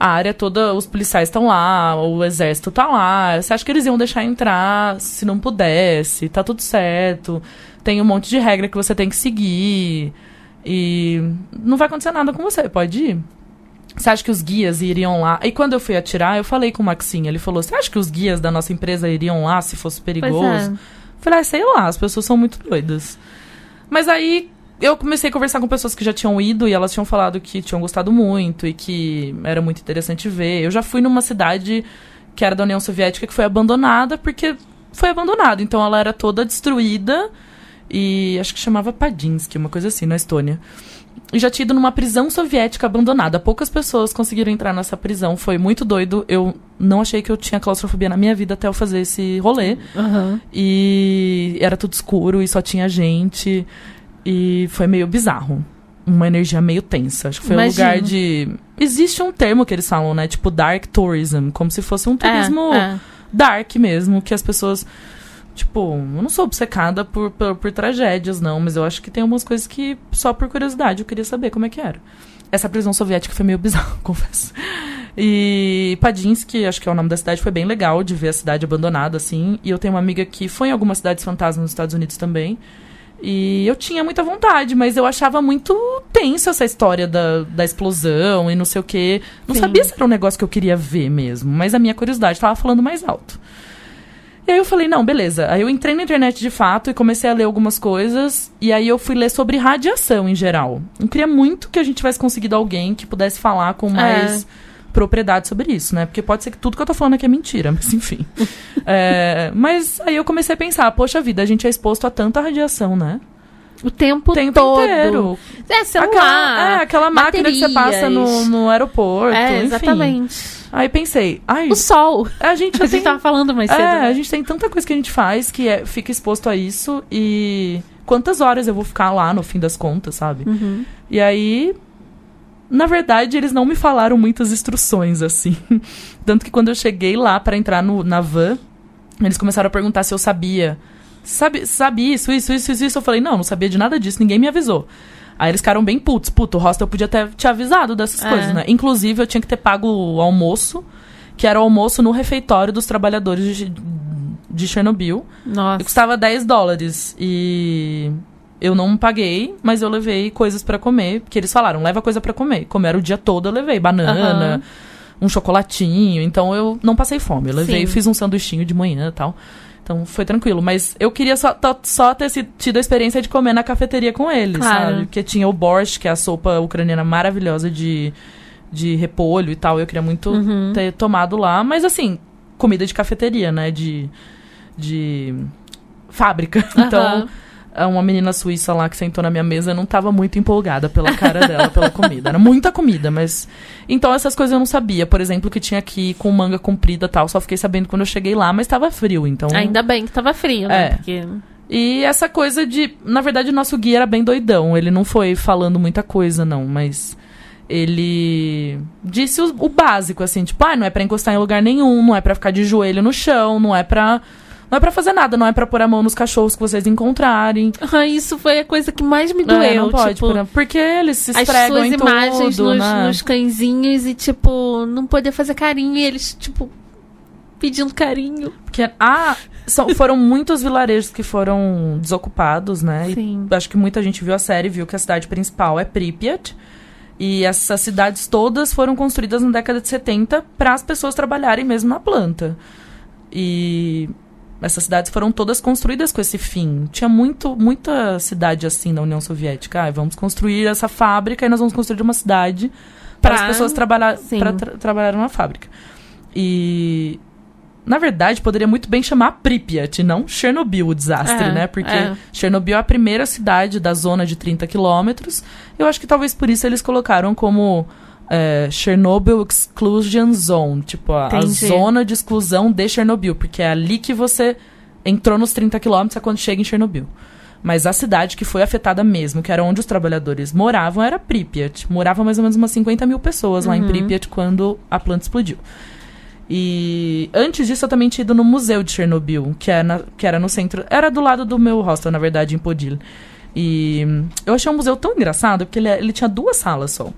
A área toda, os policiais estão lá, o exército tá lá. Você acha que eles iam deixar entrar se não pudesse? Tá tudo certo. Tem um monte de regra que você tem que seguir. E não vai acontecer nada com você, pode ir. Você acha que os guias iriam lá? E quando eu fui atirar, eu falei com o Maxim. Ele falou: Você acha que os guias da nossa empresa iriam lá se fosse perigoso? Falei, ah, sei lá, as pessoas são muito doidas. Mas aí eu comecei a conversar com pessoas que já tinham ido e elas tinham falado que tinham gostado muito e que era muito interessante ver. Eu já fui numa cidade que era da União Soviética que foi abandonada porque foi abandonada. Então ela era toda destruída e acho que chamava Padinsky, uma coisa assim, na Estônia. E já tinha ido numa prisão soviética abandonada. Poucas pessoas conseguiram entrar nessa prisão. Foi muito doido. Eu não achei que eu tinha claustrofobia na minha vida até eu fazer esse rolê. Aham. E era tudo escuro e só tinha gente. E foi meio bizarro. Uma energia meio tensa. Acho que foi um Imagino. lugar de. Existe um termo que eles falam, né? Tipo dark tourism. Como se fosse um turismo É, é. dark mesmo, que as pessoas. Tipo, eu não sou obcecada por, por, por tragédias, não, mas eu acho que tem algumas coisas que, só por curiosidade, eu queria saber como é que era. Essa prisão soviética foi meio bizarro, confesso. E Padinsky, acho que é o nome da cidade, foi bem legal de ver a cidade abandonada, assim. E eu tenho uma amiga que foi em algumas cidades fantasmas nos Estados Unidos também. E eu tinha muita vontade, mas eu achava muito tenso essa história da, da explosão e não sei o quê. Não Sim. sabia se era um negócio que eu queria ver mesmo, mas a minha curiosidade tava falando mais alto. E aí eu falei, não, beleza. Aí eu entrei na internet de fato e comecei a ler algumas coisas. E aí eu fui ler sobre radiação em geral. Eu queria muito que a gente tivesse conseguido alguém que pudesse falar com mais propriedade sobre isso, né? Porque pode ser que tudo que eu tô falando aqui é mentira, mas enfim. É, mas aí eu comecei a pensar, poxa vida, a gente é exposto a tanta radiação, né? O tempo, tempo todo. inteiro. É, celular. Aquela, é, aquela máquina que você passa no, no aeroporto. É, enfim. exatamente. Aí pensei, ai, O sol. a gente A gente tem tava falando mais cedo. É, né? a gente tem tanta coisa que a gente faz que é- fica exposto a isso e quantas horas eu vou ficar lá no fim das contas, sabe? Uhum. E aí, na verdade, eles não me falaram muitas instruções assim. Tanto que quando eu cheguei lá pra entrar no, na van, eles começaram a perguntar se eu sabia. Sabe, sabe isso, isso, isso, isso, isso? Eu falei, não, não sabia de nada disso, ninguém me avisou. Aí eles ficaram bem putos. Puto, o hostel podia ter te avisado dessas É. coisas, né? Inclusive, eu tinha que ter pago o almoço, que era o almoço no refeitório dos trabalhadores de, de Chernobyl. E Nossa. custava 10 dólares. E eu não paguei, mas eu levei coisas pra comer. Porque eles falaram, leva coisa pra comer. Comer o dia todo, eu levei banana, Aham. um chocolatinho. Então eu não passei fome. Eu levei, Sim. fiz um sanduichinho de manhã e tal. Então foi tranquilo. Mas eu queria só, só ter tido a experiência de comer na cafeteria com eles, Claro. sabe? Porque tinha o borscht, que é a sopa ucraniana maravilhosa de, de repolho e tal. Eu queria muito Uhum. ter tomado lá. Mas assim, comida de cafeteria, né? De. de fábrica. Então, Aham. é uma menina suíça lá que sentou na minha mesa não tava muito empolgada pela cara dela, pela comida. Era muita comida, mas. Então essas coisas eu não sabia. Por exemplo, que tinha aqui com manga comprida e tal. Só fiquei sabendo quando eu cheguei lá, mas tava frio, então. Ainda bem que tava frio, né? É. Porque... E essa coisa de. Na verdade, o nosso guia era bem doidão. Ele não foi falando muita coisa, não, mas. Ele disse o, o básico, assim, tipo, ah, não é pra encostar em lugar nenhum, não é pra ficar de joelho no chão, não é pra. Não é pra fazer nada, não é pra pôr a mão nos cachorros que vocês encontrarem. Ah, Isso foi a coisa que mais me É, doeu. não pode, tipo, porque eles se as esfregam suas em imagens tudo, nos, né? nos cãezinhos e, tipo, não poder fazer carinho e eles, tipo, pedindo carinho. Porque, ah, são- foram muitos vilarejos que foram desocupados, né? E Sim. acho que muita gente viu a série e viu que a cidade principal é Pripyat. E essas cidades todas foram construídas na década de 70 para as pessoas trabalharem mesmo na planta. E essas cidades foram todas construídas com esse fim. Tinha muito, muita cidade assim na União Soviética. Ah, vamos construir essa fábrica e nós vamos construir uma cidade para as pessoas trabalhar, para tra trabalhar numa fábrica. E na verdade, poderia muito bem chamar Pripyat, não Chernobyl, o desastre, É, né? Porque é. Chernobyl é a primeira cidade da zona de 30 quilômetros. Eu acho que talvez por isso eles colocaram como é, Chernobyl Exclusion Zone, tipo a, a zona de exclusão de Chernobyl, porque é ali que você entrou nos 30 quilômetros é quando chega em Chernobyl. Mas a cidade que foi afetada mesmo, que era onde os trabalhadores moravam, era Pripyat. Moravam mais ou menos umas 50 mil pessoas lá em Uhum. Pripyat quando a planta explodiu. E antes disso eu também tinha ido no museu de Chernobyl, que, é na- que era no centro. Era do lado do meu hostel, na verdade, em Podil. E eu achei um museu tão engraçado, porque ele, ele tinha duas salas só.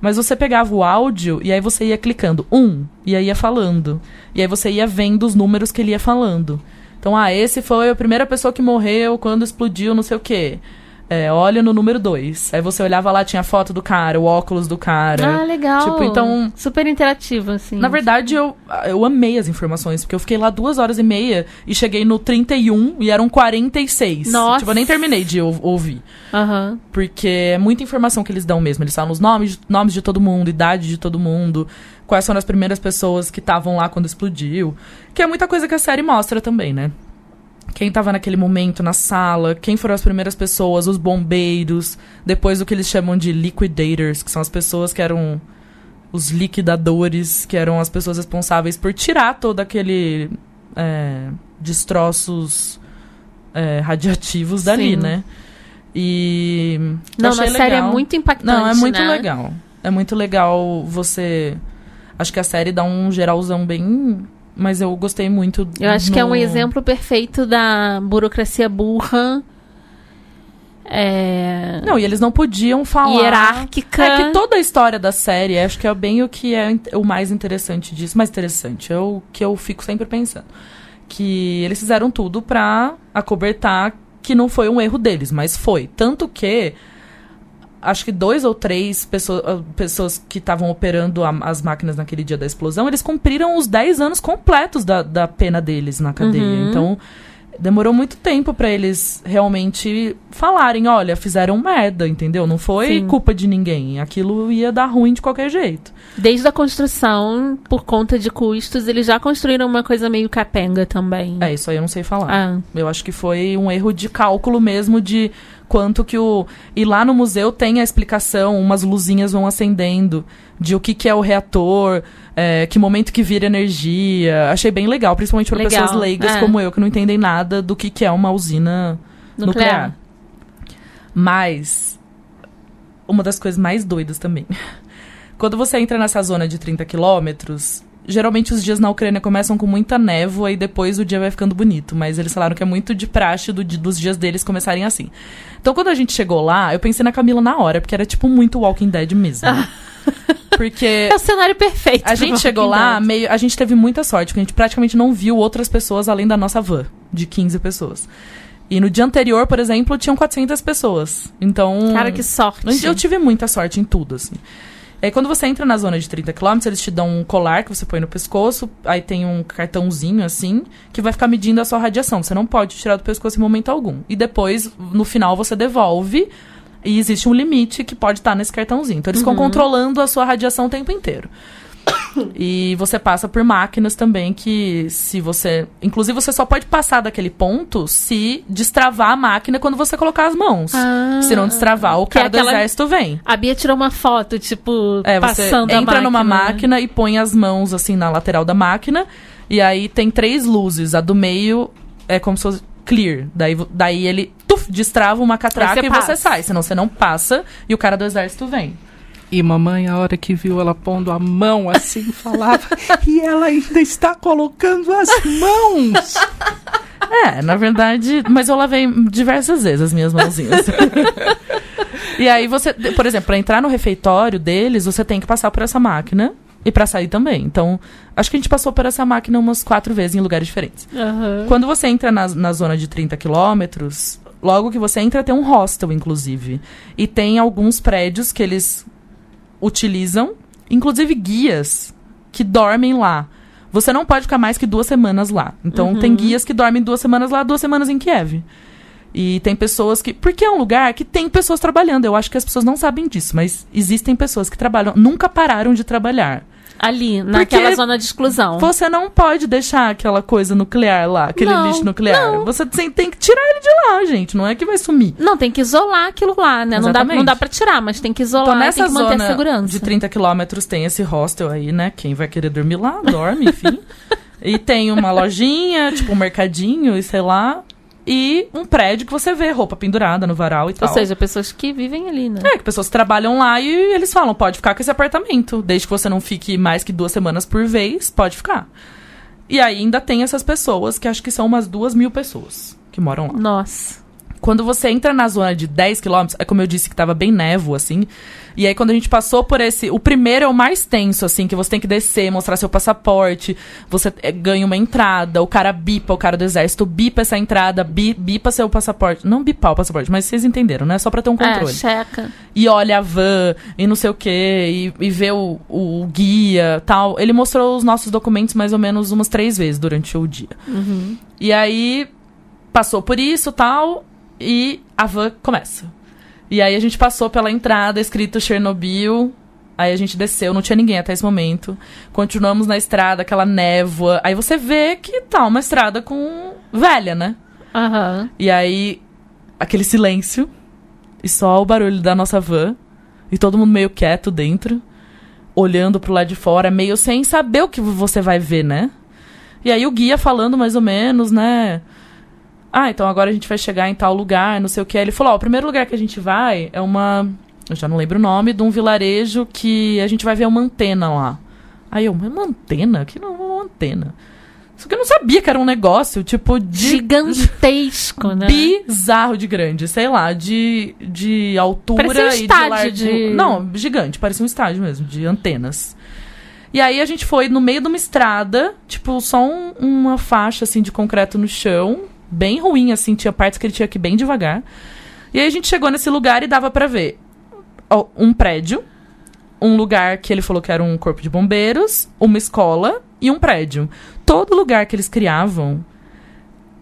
Mas você pegava o áudio e aí você ia clicando um, e aí ia falando. E aí você ia vendo os números que ele ia falando. Então, ah, esse foi a primeira pessoa que morreu quando explodiu não sei o quê. É, olha no número dois. Aí você olhava lá, tinha a foto do cara, o óculos do cara. Ah, legal. Tipo, então- Super interativo, assim. Na verdade, eu, eu amei as informações, porque eu fiquei lá duas horas e meia e cheguei no 31 e eram 46. Nossa. Tipo, eu nem terminei de ou- ouvir. Aham. Porque é muita informação que eles dão mesmo. Eles falam os nomes, nomes de todo mundo, idade de todo mundo, quais foram as primeiras pessoas que estavam lá quando explodiu. Que é muita coisa que a série mostra também, né? Quem tava naquele momento na sala, quem foram as primeiras pessoas, os bombeiros, depois o que eles chamam de liquidators, que são as pessoas que eram os liquidadores, que eram as pessoas responsáveis por tirar todo aquele é, destroços é, radiativos dali, Sim. né? E Não, na achei série é legal. muito impactante. Não, é muito né? legal. É muito legal você. Acho que a série dá um geralzão bem. Mas eu gostei muito. Eu acho que é um no- exemplo perfeito da burocracia burra. É... Não, e eles não podiam falar. hierárquica. É que toda a história da série, acho que é bem o que é o mais interessante disso. Mais interessante, é o que eu fico sempre pensando. Que eles fizeram tudo pra acobertar que não foi um erro deles, mas foi. Tanto que acho que dois ou três pessoas, ah, pessoas que estavam operando a- as máquinas naquele dia da explosão, eles cumpriram os 10 anos completos da, da pena deles na cadeia. Uhum. Então, demorou muito tempo pra eles realmente falarem, olha, fizeram merda, entendeu? Não foi Sim. culpa de ninguém. Aquilo ia dar ruim de qualquer jeito. Desde a construção, por conta de custos, eles já construíram uma coisa meio capenga também. É, isso aí eu não sei falar. Ah, Eu acho que foi um erro de cálculo mesmo de quanto que o. E lá no museu tem a explicação, umas luzinhas vão acendendo de o que, que é o reator, é, que momento que vira energia. Achei bem legal, principalmente para pessoas leigas é. como eu, que não entendem nada do que, que é uma usina nuclear. nuclear. Mas, uma das coisas mais doidas também. Quando você entra nessa zona de 30 quilômetros, geralmente os dias na Ucrânia começam com muita névoa e depois o dia vai ficando bonito. Mas eles falaram que é muito de praxe do, dos dias deles começarem assim. Então, quando a gente chegou lá, eu pensei na Camila na hora, porque era tipo muito Walking Dead mesmo. Porque É o cenário perfeito. a gente chegou lá, meio, a gente teve muita sorte, porque a gente praticamente não viu outras pessoas além da nossa van, de 15 pessoas. E no dia anterior, por exemplo, tinham 400 pessoas. Então. Cara, que sorte. Eu tive muita sorte em tudo, assim. Aí quando você entra na zona de 30 km, eles te dão um colar que você põe no pescoço, aí tem um cartãozinho assim, que vai ficar medindo a sua radiação. Você não pode tirar do pescoço em momento algum. E depois, no final, você devolve. E existe um limite que pode estar nesse cartãozinho. Então eles ficam controlando a sua radiação o tempo inteiro. E você passa por máquinas também que se você. Inclusive, você só pode passar daquele ponto se destravar a máquina quando você colocar as mãos. Ah, Se não destravar, o que é cara do aquela- exército vem. A Bia tirou uma foto, tipo, É, passando a entra máquina. numa máquina e põe as mãos assim na lateral da máquina. E aí tem três luzes. A do meio é como se fosse clear. Daí, daí ele destrava uma catraca você e você passa. sai. Senão você não passa e o cara do exército vem. E mamãe, a hora que viu ela pondo a mão assim, falava, e ela ainda está colocando as mãos. É, na verdade. Mas eu lavei diversas vezes as minhas mãozinhas. e aí você, por exemplo, pra entrar no refeitório deles, você tem que passar por essa máquina. E pra sair também. Então, acho que a gente passou por essa máquina umas quatro vezes em lugares diferentes. Aham. Quando você entra na, na zona de 30 quilômetros, logo que você entra tem um hostel, inclusive. E tem alguns prédios que eles utilizam, inclusive guias que dormem lá. Você não pode ficar mais que duas semanas lá. Então tem guias que dormem duas semanas lá, duas semanas em Kiev. E tem pessoas que. Porque é um lugar que tem pessoas trabalhando. Eu acho que as pessoas não sabem disso, mas existem pessoas que trabalham, nunca pararam de trabalhar. Ali, naquela zona de exclusão. Você não pode deixar aquela coisa nuclear lá, aquele Não, lixo nuclear. não. Você tem, tem que tirar ele de lá, gente. Não é que vai sumir. Não, tem que isolar aquilo lá, né? Não dá, não dá pra tirar, mas tem que isolar Então, nessa tem que manter zona a segurança. de 30 quilômetros tem esse hostel aí, né? Quem vai querer dormir lá, dorme, enfim. e tem uma lojinha, tipo um mercadinho e sei lá. E um prédio que você vê roupa pendurada no varal e tal. Ou seja, pessoas que vivem ali, né? É, que pessoas trabalham lá e eles falam, pode ficar com esse apartamento. Desde que você não fique mais que duas semanas por vez, pode ficar. E aí ainda tem essas pessoas, que acho que são umas duas mil pessoas que moram lá. Nossa. Quando você entra na zona de 10 quilômetros, é como eu disse que tava bem névoa, assim. E aí, quando a gente passou por esse. O primeiro é o mais tenso, assim, que você tem que descer, mostrar seu passaporte, você é, ganha uma entrada, o cara bipa, o cara do exército bipa essa entrada, bi, bipa seu passaporte. Não bipar o passaporte, mas vocês entenderam, né? Só pra ter um É, controle. checa. e olha a van, e não sei o quê, e, e vê o, o guia tal. Ele mostrou os nossos documentos mais ou menos umas três vezes durante o dia. E aí, passou por isso tal, e a van começa. E aí a gente passou pela entrada escrito Chernobyl. Aí a gente desceu, não tinha ninguém até esse momento. Continuamos na estrada, aquela névoa. Aí você vê que tá uma estrada com velha, né? Aham. E aí, aquele silêncio. E só o barulho da nossa van. E todo mundo meio quieto dentro. Olhando pro lado de fora, meio sem saber o que você vai ver, né? E aí o guia falando mais ou menos, né? Ah, então agora a gente vai chegar em tal lugar, não sei o que. Ele falou: Ó, o primeiro lugar que a gente vai é uma. Eu já não lembro o nome, de um vilarejo que a gente vai ver uma antena lá. Aí eu, uma antena? Que não é uma antena? Só que eu não sabia que era um negócio, tipo, de. Gigantesco, né? Bizarro de grande, sei lá, de, de altura Parecia um e de estádio largura. de- Não, gigante, parecia um estádio mesmo, de antenas. E aí a gente foi no meio de uma estrada, tipo, só um- uma faixa assim de concreto no chão, bem ruim assim, tinha partes que ele tinha que ir bem devagar. E aí a gente chegou nesse lugar e dava pra ver um prédio, um lugar que ele falou que era um corpo de bombeiros, uma escola e um prédio. Todo lugar que eles criavam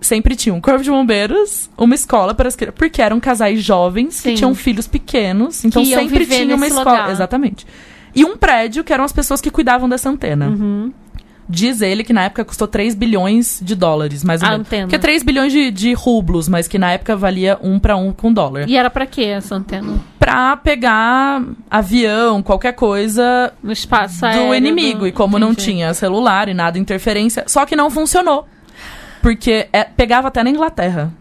sempre tinha um corpo de bombeiros, uma escola para as crianças, porque eram casais jovens Sim. que tinham filhos pequenos, então sempre tinha uma escola, lugar. exatamente. E um prédio que eram as pessoas que cuidavam dessa antena. Uhum. Diz ele que na época custou 3 bilhões de dólares, mais ou A menos. antena. Porque 3 bilhões de, de rublos, mas que na época valia um para um com dólar. E era pra quê essa antena? Pra pegar avião, qualquer coisa No espaço do inimigo. do- E como não Entendi. tinha celular e nada interferência, só que não funcionou. Porque é- pegava até na Inglaterra.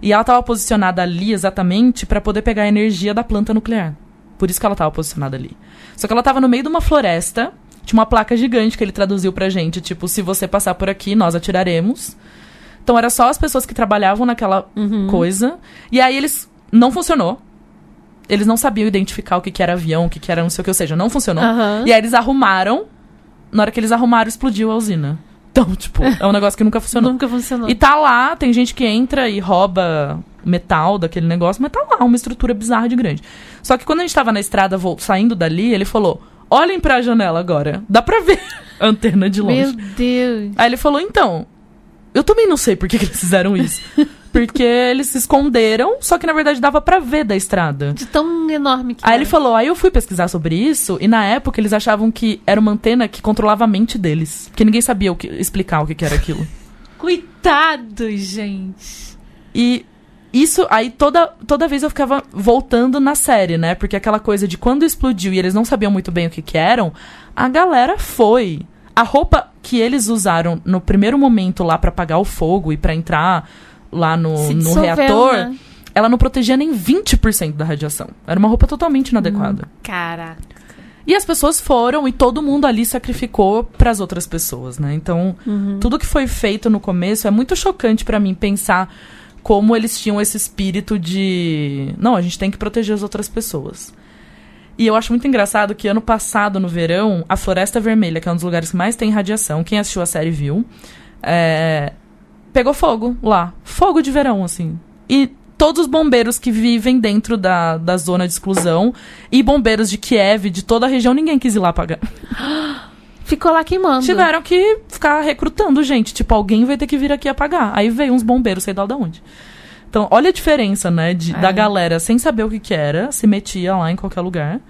E ela estava posicionada ali exatamente para poder pegar a energia da planta nuclear. Por isso que ela estava posicionada ali. Só que ela estava no meio de uma floresta, tinha uma placa gigante que ele traduziu pra gente, tipo, se você passar por aqui, nós atiraremos. Então era só as pessoas que trabalhavam naquela Uhum. coisa. E aí eles não funcionou. Eles não sabiam identificar o que, que era avião, o que, que era não sei o que, ou seja, não funcionou. Aham. E aí eles arrumaram. Na hora que eles arrumaram, explodiu a usina. Então, tipo, é um negócio que nunca funcionou. Nunca funcionou. E tá lá, tem gente que entra e rouba metal daquele negócio, mas tá lá, uma estrutura bizarra de grande. Só que quando a gente tava na estrada saindo dali, ele falou: olhem pra janela agora. Dá pra ver a antena de longe. Meu Deus. Aí ele falou, então, eu também não sei por que, que eles fizeram isso. Porque eles se esconderam, só que na verdade dava pra ver da estrada. De tão enorme que Aí era. ele falou, aí eu fui pesquisar sobre isso, e na época eles achavam que era uma antena que controlava a mente deles. Porque ninguém sabia o que, explicar o que, que era aquilo. Coitado, gente. E isso, aí toda, toda vez eu ficava voltando na série, né? Porque aquela coisa de quando explodiu e eles não sabiam muito bem o que, que eram, a galera foi. A roupa que eles usaram no primeiro momento lá pra apagar o fogo e pra entrar lá no, no reator, né? ela não protegia nem 20% da radiação. Era uma roupa totalmente inadequada. Cara. E as pessoas foram e todo mundo ali sacrificou pras outras pessoas, né? Então, Uhum. tudo que foi feito no começo é muito chocante pra mim pensar como eles tinham esse espírito de, não, a gente tem que proteger as outras pessoas. E eu acho muito engraçado que ano passado, no verão, a Floresta Vermelha, que é um dos lugares que mais tem radiação, quem assistiu a série viu, é, pegou fogo lá. Fogo de verão, assim. E todos os bombeiros que vivem dentro da, da zona de exclusão e bombeiros de Kiev, de toda a região, ninguém quis ir lá apagar. Ficou lá queimando. Tiveram que ficar recrutando gente. Tipo, alguém vai ter que vir aqui apagar. Aí veio uns bombeiros, sei lá de onde. Então, olha a diferença, né? de- É. Da galera sem saber o que, que era, se metia lá em qualquer lugar.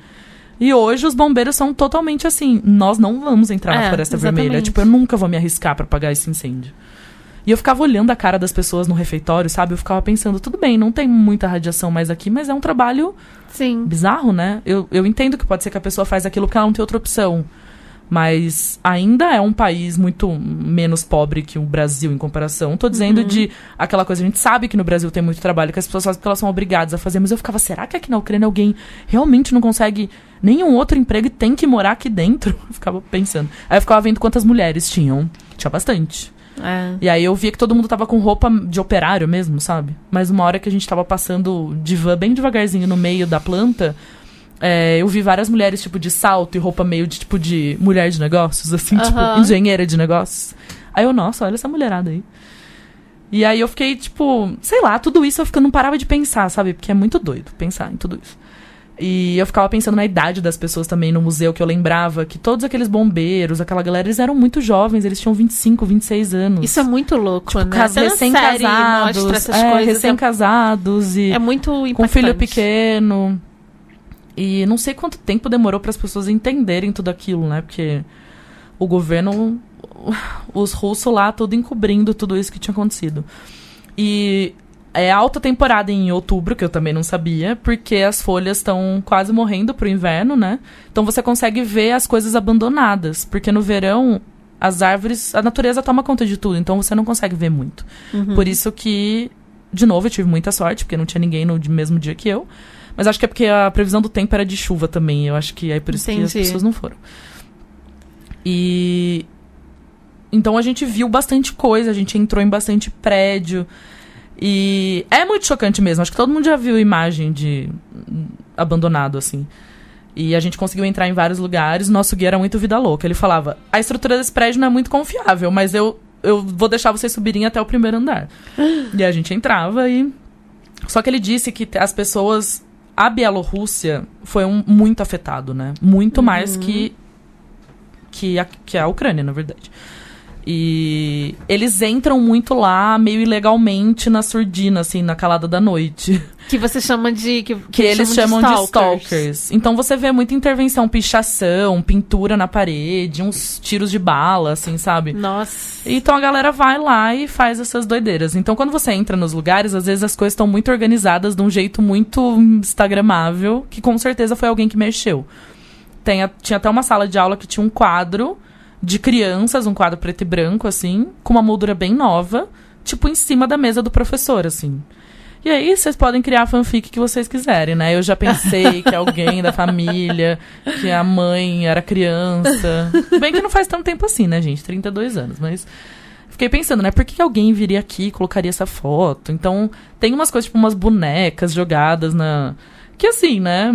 E hoje os bombeiros são totalmente assim: nós não vamos entrar na É, Floresta exatamente. Vermelha. Tipo, eu nunca vou me arriscar pra apagar esse incêndio. E eu ficava olhando a cara das pessoas no refeitório, sabe? Eu ficava pensando, tudo bem, não tem muita radiação mais aqui, mas é um trabalho Sim. bizarro, né? Eu, eu entendo que pode ser que a pessoa faz aquilo porque ela não tem outra opção. Mas ainda é um país muito menos pobre que o Brasil em comparação. Tô dizendo de aquela coisa, a gente sabe que no Brasil tem muito trabalho, que as pessoas fazem porque elas são obrigadas a fazer, mas eu ficava, será que aqui na Ucrânia alguém realmente não consegue nenhum outro emprego e tem que morar aqui dentro? Eu ficava pensando. Aí eu ficava vendo quantas mulheres tinham. Tinha bastante. É. E aí eu via que todo mundo tava com roupa de operário mesmo, sabe? Mas uma hora que a gente tava passando de van bem devagarzinho no meio da planta, é, eu vi várias mulheres, tipo, de salto e roupa meio de, tipo, de mulher de negócios, assim, tipo, Aham. engenheira de negócios. Aí eu, nossa, olha essa mulherada aí. E aí eu fiquei, tipo, sei lá, tudo isso eu fico, não parava de pensar, sabe? Porque é muito doido pensar em tudo isso. E eu ficava pensando na idade das pessoas também no museu, que eu lembrava que todos aqueles bombeiros, aquela galera, eles eram muito jovens, eles tinham 25, 26 anos. Isso é muito louco, né? Na série recém-casados, é, coisas. recém-casados e é, é muito com impactante. filho pequeno. E não sei quanto tempo demorou para as pessoas entenderem tudo aquilo, né? Porque o governo os russos lá tudo encobrindo tudo isso que tinha acontecido. E é alta temporada em outubro, que eu também não sabia, porque as folhas estão quase morrendo pro inverno, né? Então você consegue ver as coisas abandonadas, porque no verão as árvores, a natureza toma conta de tudo, então você não consegue ver muito. Uhum. Por isso que, de novo, eu tive muita sorte, porque não tinha ninguém no mesmo dia que eu. Mas acho que é porque a previsão do tempo era de chuva também. Eu acho que é por isso que as Entendi. pessoas não foram. E. Então a gente viu bastante coisa, a gente entrou em bastante prédio. E é muito chocante mesmo. Acho que todo mundo já viu imagem de abandonado, assim. E a gente conseguiu entrar em vários lugares. Nosso guia era muito vida louca. Ele falava: a estrutura desse prédio não é muito confiável, mas eu, eu vou deixar vocês subirem até o primeiro andar. e a gente entrava e. Só que ele disse que as pessoas. A Bielorrússia foi um, muito afetado, né? Muito mais que, que, a, que a Ucrânia, na verdade. E eles entram muito lá, meio ilegalmente, na surdina, assim, na calada da noite. Que você chama de. Que, Que eles chamam de stalkers. stalkers. Então você vê muita intervenção, pichação, pintura na parede, uns tiros de bala, assim, sabe? Nossa. Então a galera vai lá e faz essas doideiras. Então quando você entra nos lugares, às vezes as coisas estão muito organizadas de um jeito muito instagramável, que com certeza foi alguém que mexeu. Tem a- tinha até uma sala de aula que tinha um quadro de crianças, um quadro preto e branco, assim, com uma moldura bem nova, tipo em cima da mesa do professor, assim. E aí vocês podem criar a fanfic que vocês quiserem, né? Eu já pensei que alguém da família, que a mãe era criança. Bem que não faz tanto tempo assim, né, gente? 32 anos, mas fiquei pensando, né? Por que alguém viria aqui e colocaria essa foto? Então, tem umas coisas, tipo umas bonecas jogadas na. Que assim, né?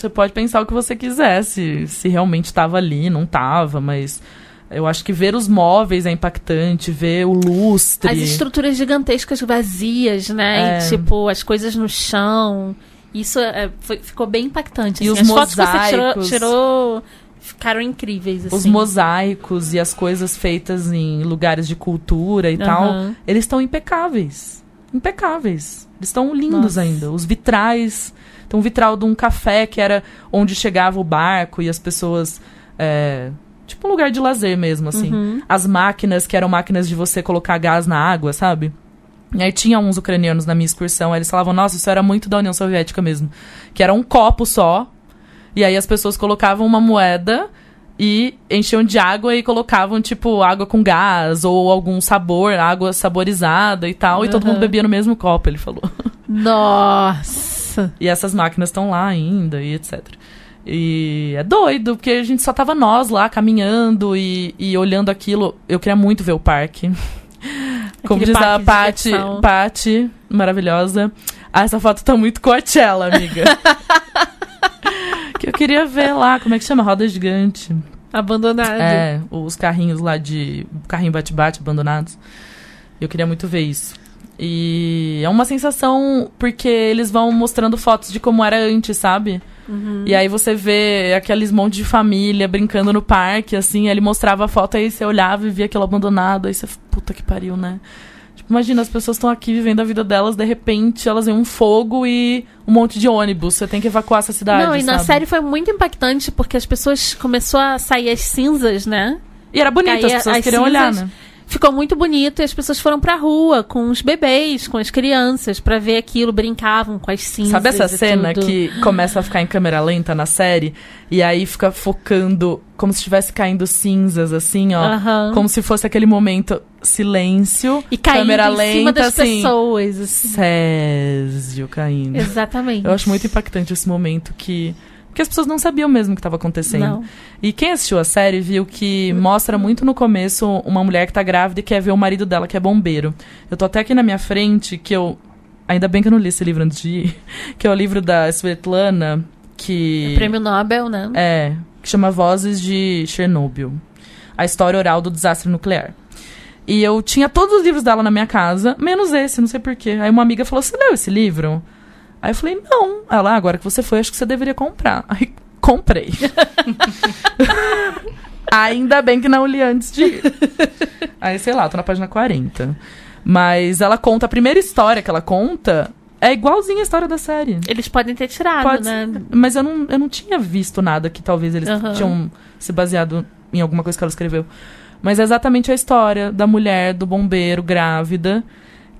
Você pode pensar o que você quiser, se, se realmente estava ali, não tava, mas eu acho que ver os móveis é impactante, ver o lustre. As estruturas gigantescas vazias, né? É. E, tipo, as coisas no chão. Isso é, foi- ficou bem impactante. E assim. os As fotos que você tirou, mosaicos. tirou ficaram incríveis. Assim. Os mosaicos e as coisas feitas em lugares de cultura e tal, Aham. eles estão impecáveis. Impecáveis. Eles estão lindos Nossa. ainda. Os vitrais. Tem um vitral de um café que era onde chegava o barco e as pessoas. é, tipo um lugar de lazer mesmo, assim. Uhum. As máquinas, que eram máquinas de você colocar gás na água, sabe? E aí tinha uns ucranianos na minha excursão, aí eles falavam, nossa, isso era muito da União Soviética mesmo. Que era um copo só, e aí as pessoas colocavam uma moeda e enchiam de água e colocavam, tipo, água com gás ou algum sabor, água saborizada e tal, e todo mundo bebia no mesmo copo, ele falou. Nossa. E essas máquinas estão lá ainda e etc. E é doido, porque a gente só tava nós lá caminhando e, e olhando aquilo. Eu queria muito ver o parque. Como Aquele diz a Paty. Paty, maravilhosa. Ah, essa foto tá muito Coachella, amiga. que eu queria ver lá, como é que chama? Roda gigante. Abandonado. É, os carrinhos lá de. Carrinho bate-bate abandonados. Eu queria muito ver isso. E é uma sensação porque eles vão mostrando fotos de como era antes, sabe? Uhum. E aí você vê aqueles monte de família brincando no parque, assim, aí ele mostrava a foto, aí você olhava e via aquilo abandonado, aí você, puta que pariu, né? Imagina, as pessoas estão aqui vivendo a vida delas, de repente elas veem um fogo e um monte de ônibus, você tem que evacuar essa cidade, Não, e na sabe? série foi muito impactante porque as pessoas começou a sair as cinzas, né? E era bonito, as Caía pessoas as queriam olhar, cinzas. né? Ficou muito bonito e as pessoas foram pra rua com os bebês, com as crianças, pra ver aquilo, brincavam com as cinzas. Sabe essa cena tudo. que começa a ficar em câmera lenta na série? E aí fica focando como se estivesse caindo cinzas, assim, ó. Aham. Como se fosse aquele momento silêncio, E caindo câmera em lenta, cima das assim. pessoas. assim. Césio caindo. Exatamente. Eu acho muito impactante esse momento que. Porque as pessoas não sabiam mesmo o que estava acontecendo. Não. E quem assistiu a série viu que mostra muito no começo uma mulher que tá grávida e quer ver o marido dela, que é bombeiro. Eu tô até aqui na minha frente, que eu. Ainda bem que eu não li esse livro antes de ir. Que é o livro da Svetlana, que. Prêmio Nobel, né? É, que chama Vozes de Chernobyl. A história oral do desastre nuclear. E eu tinha todos os livros dela na minha casa, menos esse, não sei porquê. Aí uma amiga falou: Você leu esse livro? Aí eu falei: Não. Ela, "Ah, agora que você foi, acho que você deveria comprar. Aí comprei. Ainda bem que não li antes de ir. Aí, sei lá, tô na página 40. Mas ela conta, a primeira história que ela conta é igualzinha a história da série. Eles podem ter tirado, Pode né? Mas eu não, eu não tinha visto nada que talvez eles Aham. tinham se baseado em alguma coisa que ela escreveu. Mas é exatamente a história da mulher, do bombeiro, grávida,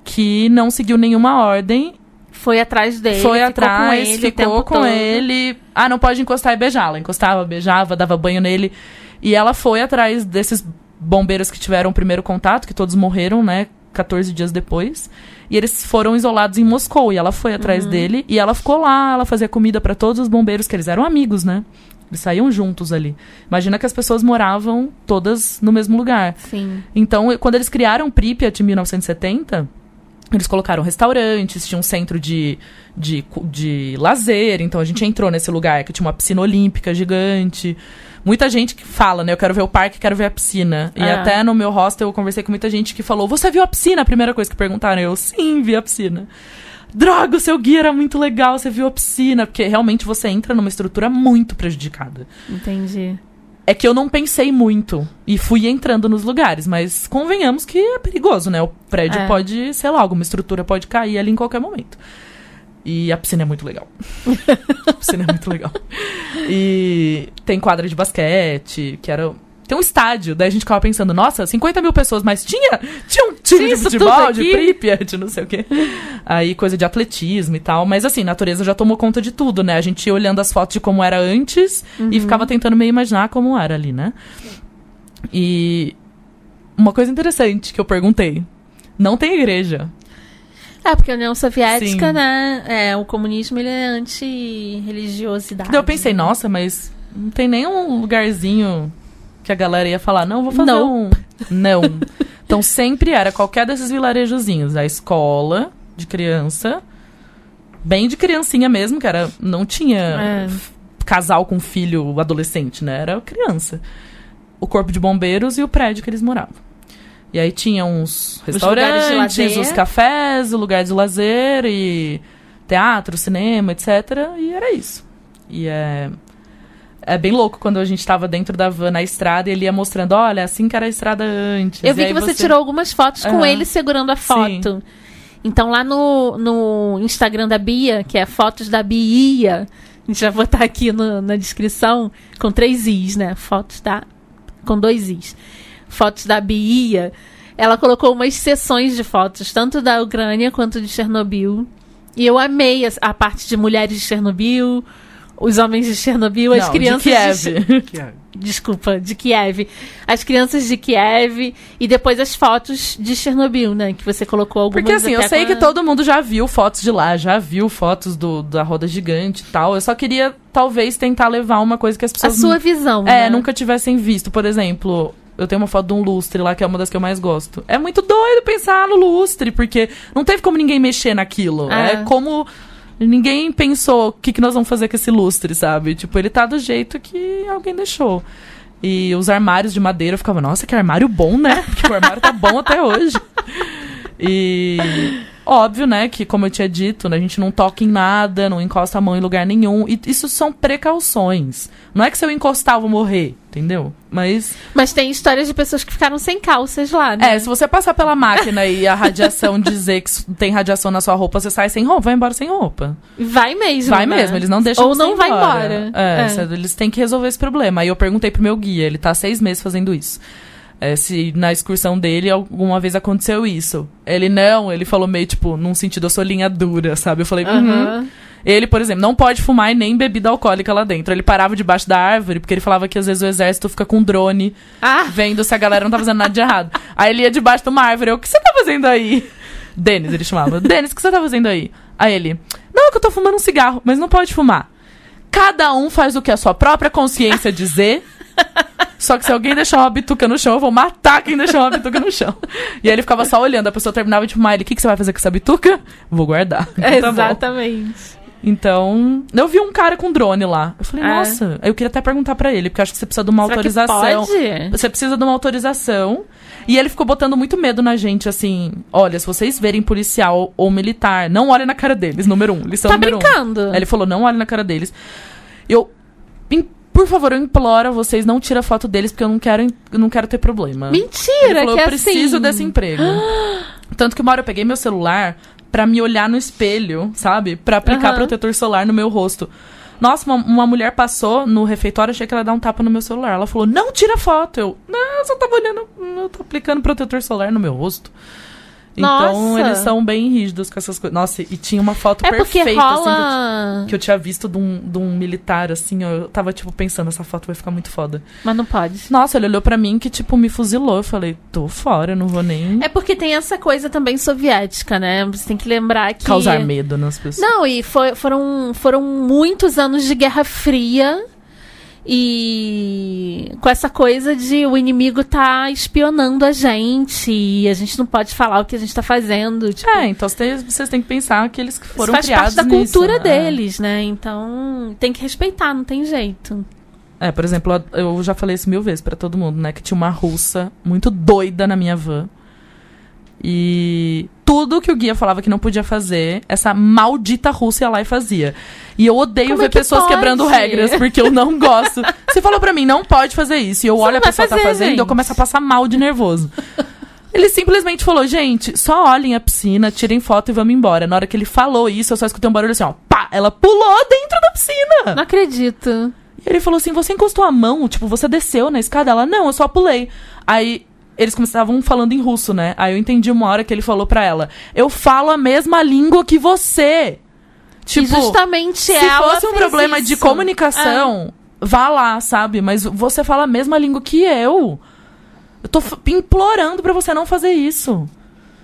que não seguiu nenhuma ordem. Foi atrás dele. foi ficou atrás, com ele ficou com todo. ele. Ah, não pode encostar e beijá-la. Encostava, beijava, dava banho nele. E ela foi atrás desses bombeiros que tiveram o primeiro contato, que todos morreram, né? 14 dias depois. E eles foram isolados em Moscou. E ela foi atrás Uhum. dele. E ela ficou lá, ela fazia comida para todos os bombeiros, que eles eram amigos, né? Eles saíam juntos ali. Imagina que as pessoas moravam todas no mesmo lugar. Sim. Então, quando eles criaram Pripyat em 1970, eles colocaram restaurantes, tinha um centro de, de, de lazer. Então, a gente entrou nesse lugar que tinha uma piscina olímpica gigante. Muita gente que fala, né? Eu quero ver o parque, quero ver a piscina. E É. até no meu hostel eu conversei com muita gente que falou: Você viu a piscina? A primeira coisa que perguntaram. Eu, sim, vi a piscina. Droga, o seu guia era muito legal, você viu a piscina. Porque realmente você entra numa estrutura muito prejudicada. Entendi. É que eu não pensei muito e fui entrando nos lugares, mas convenhamos que é perigoso, né? O prédio É. pode, sei lá, alguma estrutura pode cair ali em qualquer momento. E a piscina é muito legal. a piscina é muito legal. E tem quadra de basquete, que era. Tem um estádio, daí a gente ficava pensando, nossa, 50 mil pessoas, mas tinha, tinha um time Tinha de futebol, de? Pripyat, não sei o quê. Aí coisa de atletismo e tal. Mas assim, a natureza já tomou conta de tudo, né? A gente ia olhando as fotos de como era antes e ficava tentando meio imaginar como era ali, né? E uma coisa interessante que eu perguntei. Não tem igreja. É, porque a União Soviética, Sim. né? É, o comunismo ele é anti-religiosidade. Daí eu pensei, nossa, mas não tem nenhum lugarzinho que a galera ia falar, não, vou fazer Não. um. Não. Então sempre era qualquer desses vilarejozinhos. A escola de criança, bem de criancinha mesmo, que era. Não tinha É. casal com filho adolescente, né? Era criança. O corpo de bombeiros e o prédio que eles moravam. E aí tinha uns Os restaurantes, lazer. os cafés, o lugar de lazer e teatro, cinema, etc. E era isso. E é. É bem louco quando a gente tava dentro da van na estrada e ele ia mostrando, olha, assim que era a estrada antes. Eu vi que você, tirou algumas fotos com Aham. ele segurando a foto. Então lá no, no Instagram da Bia, que é fotos da Bia, a gente vai botar aqui no- na descrição, com três Is, né? Fotos da. com dois Is. Fotos da Bia. Ela colocou umas sessões de fotos, tanto da Ucrânia quanto de Chernobyl. E eu amei a, a parte de mulheres de Chernobyl, os homens de Chernobyl, as Não, crianças de Kiev. Que é- Desculpa, de Kiev. As crianças de Kiev e depois as fotos de Chernobyl, né? Que você colocou algumas Porque assim, eu sei com que a- todo mundo já viu fotos de lá, já viu fotos do, da roda gigante e tal. Eu só queria, talvez, tentar levar uma coisa que as A pessoas sua visão, É, né? nunca tivessem visto. Por exemplo, eu tenho uma foto de um lustre lá, que é uma das que eu mais gosto. É muito doido pensar no lustre, porque não teve como ninguém mexer naquilo. É. É, como. Ninguém pensou o que, que nós vamos fazer com esse lustre, sabe? Tipo, ele tá do jeito que alguém deixou. E os armários de madeira eu ficava, nossa, que armário bom, né? Porque o armário tá bom até hoje. E óbvio, né, que como eu tinha dito, né, a gente não toca em nada, não encosta a mão em lugar nenhum. E isso são precauções. Não é que se eu encostar eu vou morrer, entendeu? Mas Mas tem histórias de pessoas que ficaram sem calças lá, né? é, se você passar pela máquina e a radiação dizer que tem radiação na sua roupa, você sai sem roupa, vai embora sem roupa. Vai mesmo. Vai né? mesmo, eles não deixam Ou você não ir vai embora. É, É. cê- eles têm que resolver esse problema. Aí eu perguntei pro meu guia, ele tá há seis meses fazendo isso. É, se na excursão dele alguma vez aconteceu isso. Ele não, ele falou meio tipo, num sentido, eu sou linha dura, sabe? Eu falei, uhum. Ele, por exemplo, não pode fumar e nem bebida alcoólica lá dentro. Ele parava debaixo da árvore, porque ele falava que às vezes o exército fica com drone Ah, vendo se a galera não tá fazendo nada de errado. Aí ele ia debaixo de uma árvore. Eu, o que você tá fazendo aí? Denis, ele chamava. Denis, o que você tá fazendo aí? Aí ele, não, é que eu tô fumando um cigarro, mas não pode fumar. Cada um faz o que a sua própria consciência dizer. Só que se alguém deixar uma bituca no chão, eu vou matar quem deixou uma bituca no chão. E aí ele ficava só olhando, a pessoa terminava de fumar, ele, o que, que você vai fazer com essa bituca? Vou guardar. Então tá bom. exatamente. Então, eu vi um cara com drone lá. Eu falei, É. nossa, eu queria até perguntar pra ele, porque eu acho que você precisa de uma Será autorização. pode? Você precisa de uma autorização. E ele ficou botando muito medo na gente, assim. Olha, se vocês verem policial ou militar, não olhem na cara deles, número um. Lição Tá número um. brincando? Aí ele falou, não olhem na cara deles. Eu. Por favor, eu imploro a vocês, não tira foto deles, porque eu não quero, eu não quero ter problema. Mentira, falou, que eu é preciso assim. desse emprego. Tanto que uma hora eu peguei meu celular pra me olhar no espelho, sabe? Pra aplicar Aham. protetor solar no meu rosto. Nossa, uma, uma mulher passou no refeitório, achei que ela ia dar um tapa no meu celular. Ela falou, não tira foto. Eu, não, eu só tava olhando, eu tô aplicando protetor solar no meu rosto. Então Nossa. eles são bem rígidos com essas coisas. Nossa, e tinha uma foto É porque perfeita, assim, que eu rola. que eu tinha visto de um, de um militar, assim, ó, eu tava, tipo, pensando, essa foto vai ficar muito foda. Mas não pode. Nossa, ele olhou pra mim que, tipo, me fuzilou. Eu falei, tô fora, não vou nem É porque tem essa coisa também soviética, né? Você tem que lembrar que. causar medo nas pessoas. Não, e foi- foram, foram muitos anos de Guerra Fria. E com essa coisa de o inimigo tá espionando a gente e a gente não pode falar o que a gente tá fazendo. Tipo, É, então vocês têm que pensar que eles isso foram faz criados parte da nisso, cultura né? deles, né? Então tem que respeitar, não tem jeito. É, por exemplo, eu já falei isso mil vezes pra todo mundo, né? Que tinha uma russa muito doida na minha van. E tudo que o guia falava que não podia fazer, essa maldita russa ia lá e fazia. E eu odeio Como é ver que pessoas pode? quebrando regras, porque eu não gosto. Você falou pra mim, não pode fazer isso. E eu Você olho a pessoa tá fazer, fazendo e eu gente. começo a passar mal de nervoso. Ele simplesmente falou, gente, só olhem a piscina, tirem foto e vamos embora. Na hora que ele falou isso, eu só escutei um barulho assim, ó, pá! Ela pulou dentro da piscina! Não acredito. E ele falou assim: você encostou a mão? Tipo, você desceu na escada? Ela, não, eu só pulei. Aí eles começavam falando em russo, né? Aí eu entendi uma hora que ele falou pra ela: eu falo a mesma língua que você. Tipo, e justamente se fosse um problema de isso. É. comunicação, vá lá, sabe? Mas você fala a mesma língua que eu. Eu tô implorando pra você não fazer isso.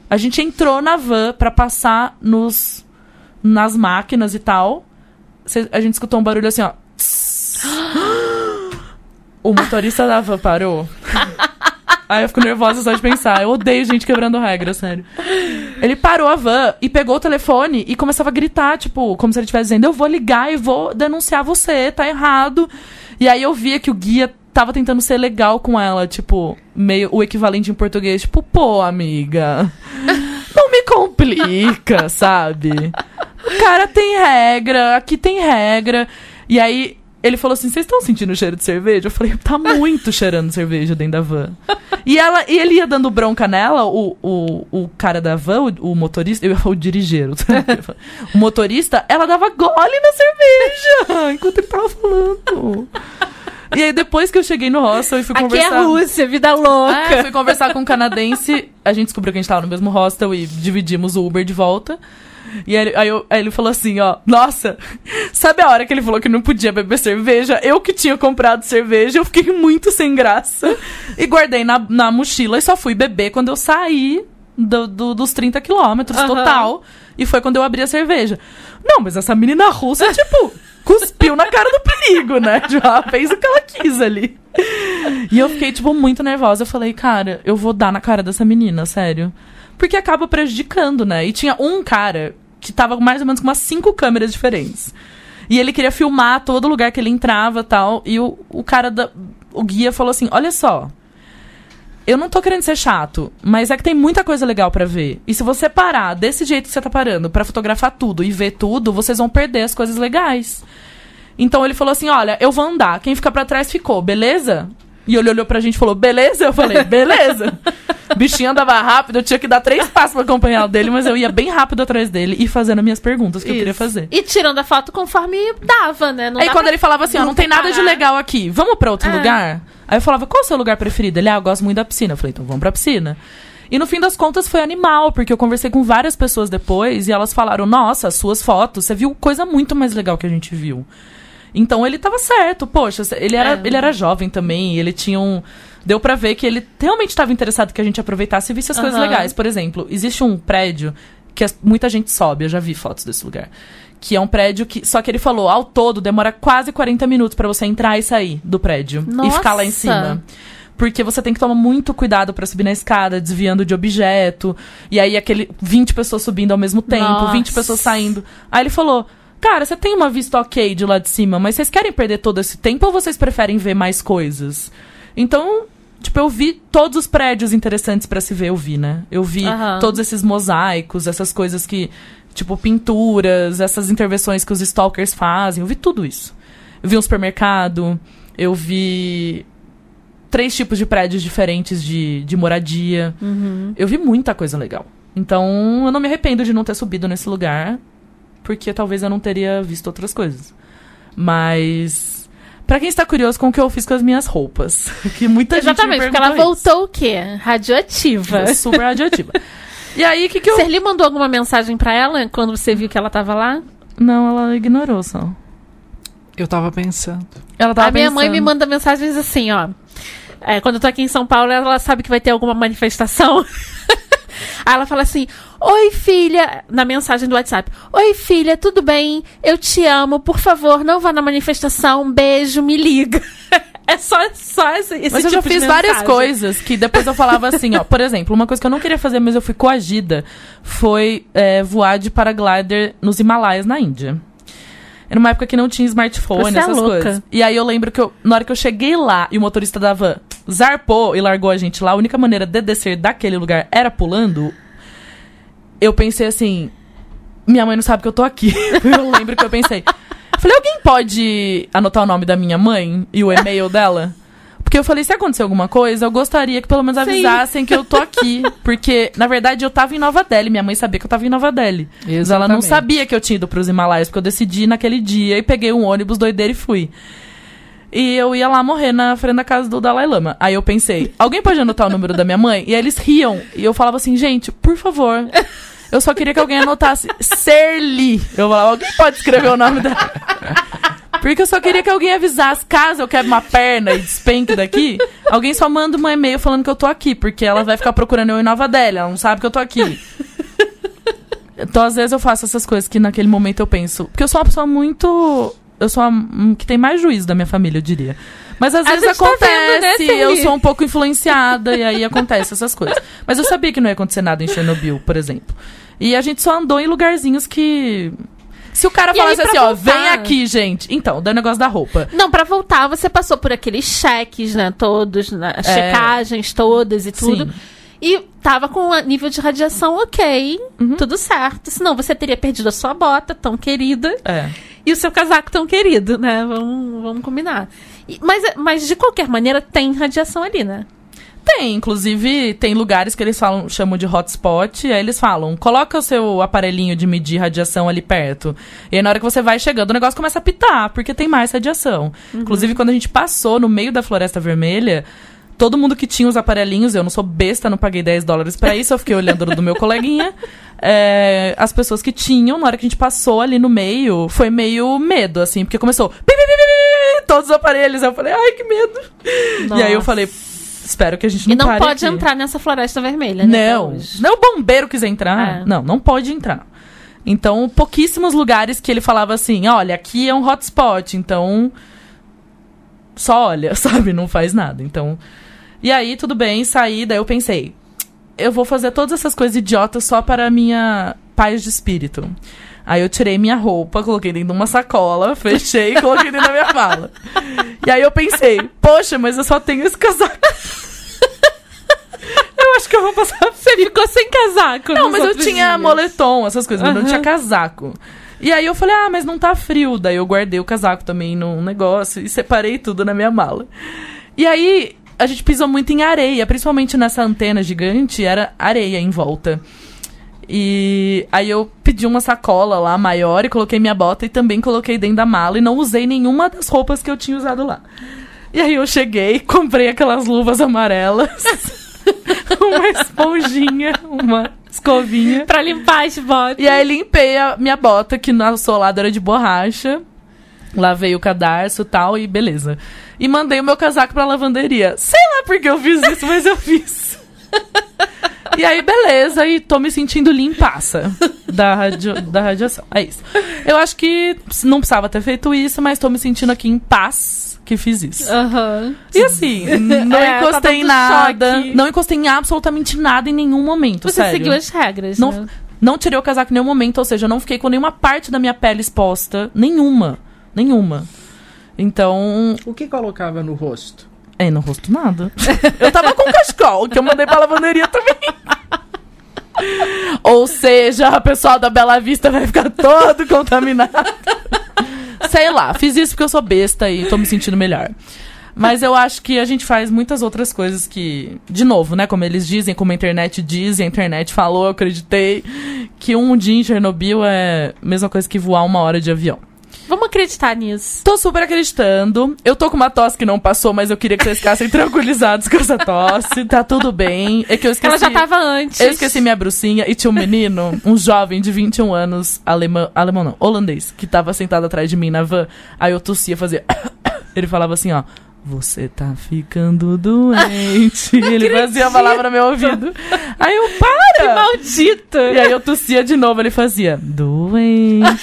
A gente entrou na van pra passar nos nas máquinas e tal. Cê- A gente escutou um barulho assim, ó. O motorista da van parou. Aí eu fico nervosa só de pensar. Eu odeio gente quebrando regra, sério. Ele parou a van e pegou o telefone e começava a gritar, tipo, como se ele estivesse dizendo: Eu vou ligar e vou denunciar você, tá errado. E aí eu via que o guia tava tentando ser legal com ela, tipo, meio o equivalente em português, tipo, pô, amiga. Não me complica, sabe? O cara tem regra, aqui tem regra. E aí ele falou assim: vocês estão sentindo o cheiro de cerveja? Eu falei, tá muito cheirando cerveja dentro da van. E, ela, e ele ia dando bronca nela, o, o, o cara da van, o, o motorista, eu, o dirigeiro, o motorista, ela dava gole na cerveja enquanto ele tava falando. E aí, depois que eu cheguei no hostel e fui Aqui conversar. é Rússia, vida louca. É, fui conversar com um canadense. A gente descobriu que a gente tava no mesmo hostel e dividimos o Uber de volta. E aí, aí eu- aí ele falou assim, ó, nossa, sabe a hora que ele falou que não podia beber cerveja? Eu que tinha comprado cerveja, eu fiquei muito sem graça. E guardei na, na mochila e só fui beber quando eu saí do- do- dos 30 quilômetros Aham. total. E foi quando eu abri a cerveja. Não, mas essa menina russa, tipo, cuspiu na cara do perigo, né? Ela fez o que ela quis ali. E eu fiquei, tipo, muito nervosa. Eu falei, cara, eu vou dar na cara dessa menina, sério. Porque acaba prejudicando, né? E tinha um cara que tava mais ou menos com umas cinco câmeras diferentes. E ele queria filmar todo lugar que ele entrava tal. E o, o cara da. O guia falou assim: olha só. Eu não tô querendo ser chato, mas é que tem muita coisa legal pra ver. E se você parar desse jeito que você tá parando pra fotografar tudo e ver tudo, vocês vão perder as coisas legais. Então ele falou assim: olha, eu vou andar, quem fica pra trás ficou, beleza? E ele olhou pra gente e falou: beleza? Eu falei: beleza. O bichinho andava rápido, eu tinha que dar três passos pra acompanhar o dele, mas eu ia bem rápido atrás dele e fazendo as minhas perguntas que eu queria Isso. fazer. E tirando a foto conforme dava, né? Não Aí quando pra ele falava assim, ó, não tem nada de parar. legal aqui, vamos pra outro É. lugar? Aí eu falava, qual é o seu lugar preferido? Ele, ah, eu gosto muito da piscina. Eu falei, então vamos pra piscina. E no fim das contas foi animal, porque eu conversei com várias pessoas depois e elas falaram, nossa, as suas fotos, você viu coisa muito mais legal que a gente viu. Então ele tava certo, poxa, ele era, É. ele era jovem também, ele tinha um. Deu pra ver que ele realmente estava interessado que a gente aproveitasse e visse as coisas Aham. legais. Por exemplo, existe um prédio que as- muita gente sobe, eu já vi fotos desse lugar. Que é um prédio que. Só que ele falou, ao todo, demora quase 40 minutos pra você entrar e sair do prédio. E ficar lá em Nossa! cima. Porque você tem que tomar muito cuidado pra subir na escada, desviando de objeto. E aí, aquele 20 pessoas subindo ao mesmo tempo, Nossa. 20 pessoas saindo. Aí ele falou: Cara, você tem uma vista ok de lá de cima, mas vocês querem perder todo esse tempo ou vocês preferem ver mais coisas? Então, tipo, eu vi todos os prédios interessantes pra se ver, eu vi, né? Eu vi Aham. todos esses mosaicos, essas coisas que. Tipo, pinturas, essas intervenções que os stalkers fazem. Eu vi tudo isso. Eu vi um supermercado, eu vi três tipos de prédios diferentes de, de moradia. Uhum. Eu vi muita coisa legal. Então, eu não me arrependo de não ter subido nesse lugar, porque talvez eu não teria visto outras coisas. Mas Pra quem está curioso com o que eu fiz com as minhas roupas. Que muita Exatamente, gente me porque ela perguntou isso. voltou o quê? Radioativa. Super radioativa. E aí, o que que eu... Serli mandou alguma mensagem pra ela quando você viu que ela tava lá? Não, ela ignorou só. Eu tava pensando. Ela tava a minha mãe me pensando. manda mensagens assim, ó. É, quando eu tô aqui em São Paulo, ela sabe que vai ter alguma manifestação. Aí ela fala assim: Oi, filha. Na mensagem do WhatsApp: Oi, filha, tudo bem? Eu te amo. Por favor, não vá na manifestação. Um beijo, me liga. É só, só esse, esse Mas eu tipo já de fiz várias coisas que depois eu falava assim, ó. Por exemplo, uma coisa que eu não queria fazer, mas eu fui coagida, foi é, voar de paraglider nos Himalaias, na Índia. Era uma época que não tinha smartphone, Você é essas louca. coisas. E aí eu lembro que eu, na hora que eu cheguei lá e o motorista da van zarpou e largou a gente lá, a única maneira de descer daquele lugar era pulando. Eu pensei assim, minha mãe não sabe que eu tô aqui. eu lembro que eu pensei. Falei, alguém pode anotar o nome da minha mãe e o e-mail dela? Porque eu falei, se acontecer alguma coisa, eu gostaria que pelo menos Sim. avisassem que eu tô aqui. Porque, na verdade, eu tava em Nova Delhi. Minha mãe sabia que eu tava em Nova Delhi. Mas ela não Exatamente. sabia que eu tinha ido pros Himalaias, porque eu decidi naquele dia e peguei um ônibus doideiro e fui. E eu ia lá morrer na frente da casa do Dalai Lama. Aí eu pensei, alguém pode anotar o número da minha mãe? E aí eles riam. E eu falava assim, gente, por favor. Eu só queria que alguém anotasse Serli. Eu falava, alguém pode escrever o nome dela? Porque eu só queria que alguém avisasse, caso eu quebre uma perna e despenque daqui, alguém só manda um e-mail falando que eu tô aqui, porque ela vai ficar procurando eu em Nova Delhi, ela não sabe que eu tô aqui. Então, às vezes, eu faço essas coisas que naquele momento eu penso. Porque eu sou uma pessoa muito. Eu sou a que tem mais juízo da minha família, eu diria. Mas às A vezes tá acontece, né, Serli? eu sou um pouco influenciada e aí acontece essas coisas. Mas eu sabia que não ia acontecer nada em Chernobyl, por exemplo. E a gente só andou em lugarzinhos que. Se o cara E aí, falasse assim, pra ó, voltar? vem aqui, gente. Então, dá o negócio da roupa. Não, pra voltar, você passou por aqueles cheques, né? Todos, né, as É. checagens todas e tudo. Sim. E tava com a nível de radiação ok, Uhum. tudo certo. Senão você teria perdido a sua bota tão querida É. e o seu casaco tão querido, né? Vamos, vamos combinar. E- mas, mas de qualquer maneira tem radiação ali, né? Tem, inclusive, tem lugares que eles falam, chamam de hotspot, e aí eles falam, coloca o seu aparelhinho de medir radiação ali perto. E aí na hora que você vai chegando, o negócio começa a pitar, porque tem mais radiação. Inclusive, quando a gente passou no meio da Floresta Vermelha, todo mundo que tinha os aparelhinhos, eu não sou besta, não paguei 10 dólares pra isso, eu fiquei olhando do meu coleguinha. É, as pessoas que tinham, na hora que a gente passou ali no meio, foi meio medo, assim, porque começou. Todos os aparelhos. Eu falei, ai, que medo. E aí eu Nossa. falei, espero que a gente não E não pode aqui. entrar nessa floresta vermelha, né? Não, não o bombeiro quis entrar. É. Não, não pode entrar. Então, pouquíssimos lugares que ele falava assim, olha, aqui é um hotspot, então só olha, sabe, não faz nada. Então, e aí tudo bem, saí, daí eu pensei, eu vou fazer todas essas coisas idiotas só para minha paz de espírito. Aí eu tirei minha roupa, coloquei dentro de uma sacola, fechei e coloquei dentro da minha mala. E aí eu pensei, poxa, mas eu só tenho esse casaco. eu acho que eu vou passar Você ficou sem casaco. não, mas eu tinha dias. moletom, essas coisas, mas não tinha casaco. E aí eu falei, ah, mas não tá frio. Daí eu guardei o casaco também num negócio e separei tudo na minha mala. E aí a gente pisou muito em areia, principalmente nessa antena gigante, era areia em volta. E aí eu pedi uma sacola lá maior e coloquei minha bota e também coloquei dentro da mala e não usei nenhuma das roupas que eu tinha usado lá. E aí eu cheguei, comprei aquelas luvas amarelas, uma esponjinha, uma escovinha. Pra limpar as botas. E aí limpei a minha bota, que na solada era de borracha. Lavei o cadarço e tal, e beleza. E mandei o meu casaco pra lavanderia. Sei lá por que eu fiz isso, mas eu fiz. E aí, beleza, e tô me sentindo limpaça da, radio, da radiação. É isso. Eu acho que não precisava ter feito isso, mas tô me sentindo aqui em paz que fiz isso. Aham. E assim, não É, tá encostei em dando nada. choque. Não encostei em absolutamente nada em nenhum momento, Você sério. seguiu as regras, Não, né? não tirei o casaco em nenhum momento, ou seja, eu não fiquei com nenhuma parte da minha pele exposta. Nenhuma. Nenhuma. Então. O que colocava no rosto? É, no rosto nada. eu tava com cachecol, que eu mandei pra lavanderia também. ou seja, a pessoal da Bela Vista vai ficar todo contaminado. Sei lá, fiz isso porque eu sou besta e tô me sentindo melhor. Mas eu acho que a gente faz muitas outras coisas que, de novo, né? Como eles dizem, como a internet diz, e a internet falou, eu acreditei, que um dia em Chernobyl é a mesma coisa que voar uma hora de avião. Vamos acreditar nisso. Tô super acreditando. Eu tô com uma tosse que não passou, mas eu queria que vocês ficassem tranquilizados com essa tosse. Tá tudo bem. É que eu esqueci. Ela já tava antes. Eu esqueci minha brucinha e tinha um menino, um jovem de 21 anos, alemão, alemão não, holandês, que tava sentado atrás de mim na van. Aí eu tossia, fazia. Ele falava assim, ó. Você tá ficando doente. Ele fazia a palavra no meu ouvido. Aí eu, Que para! maldito! E aí eu tossia de novo, ele fazia, doente.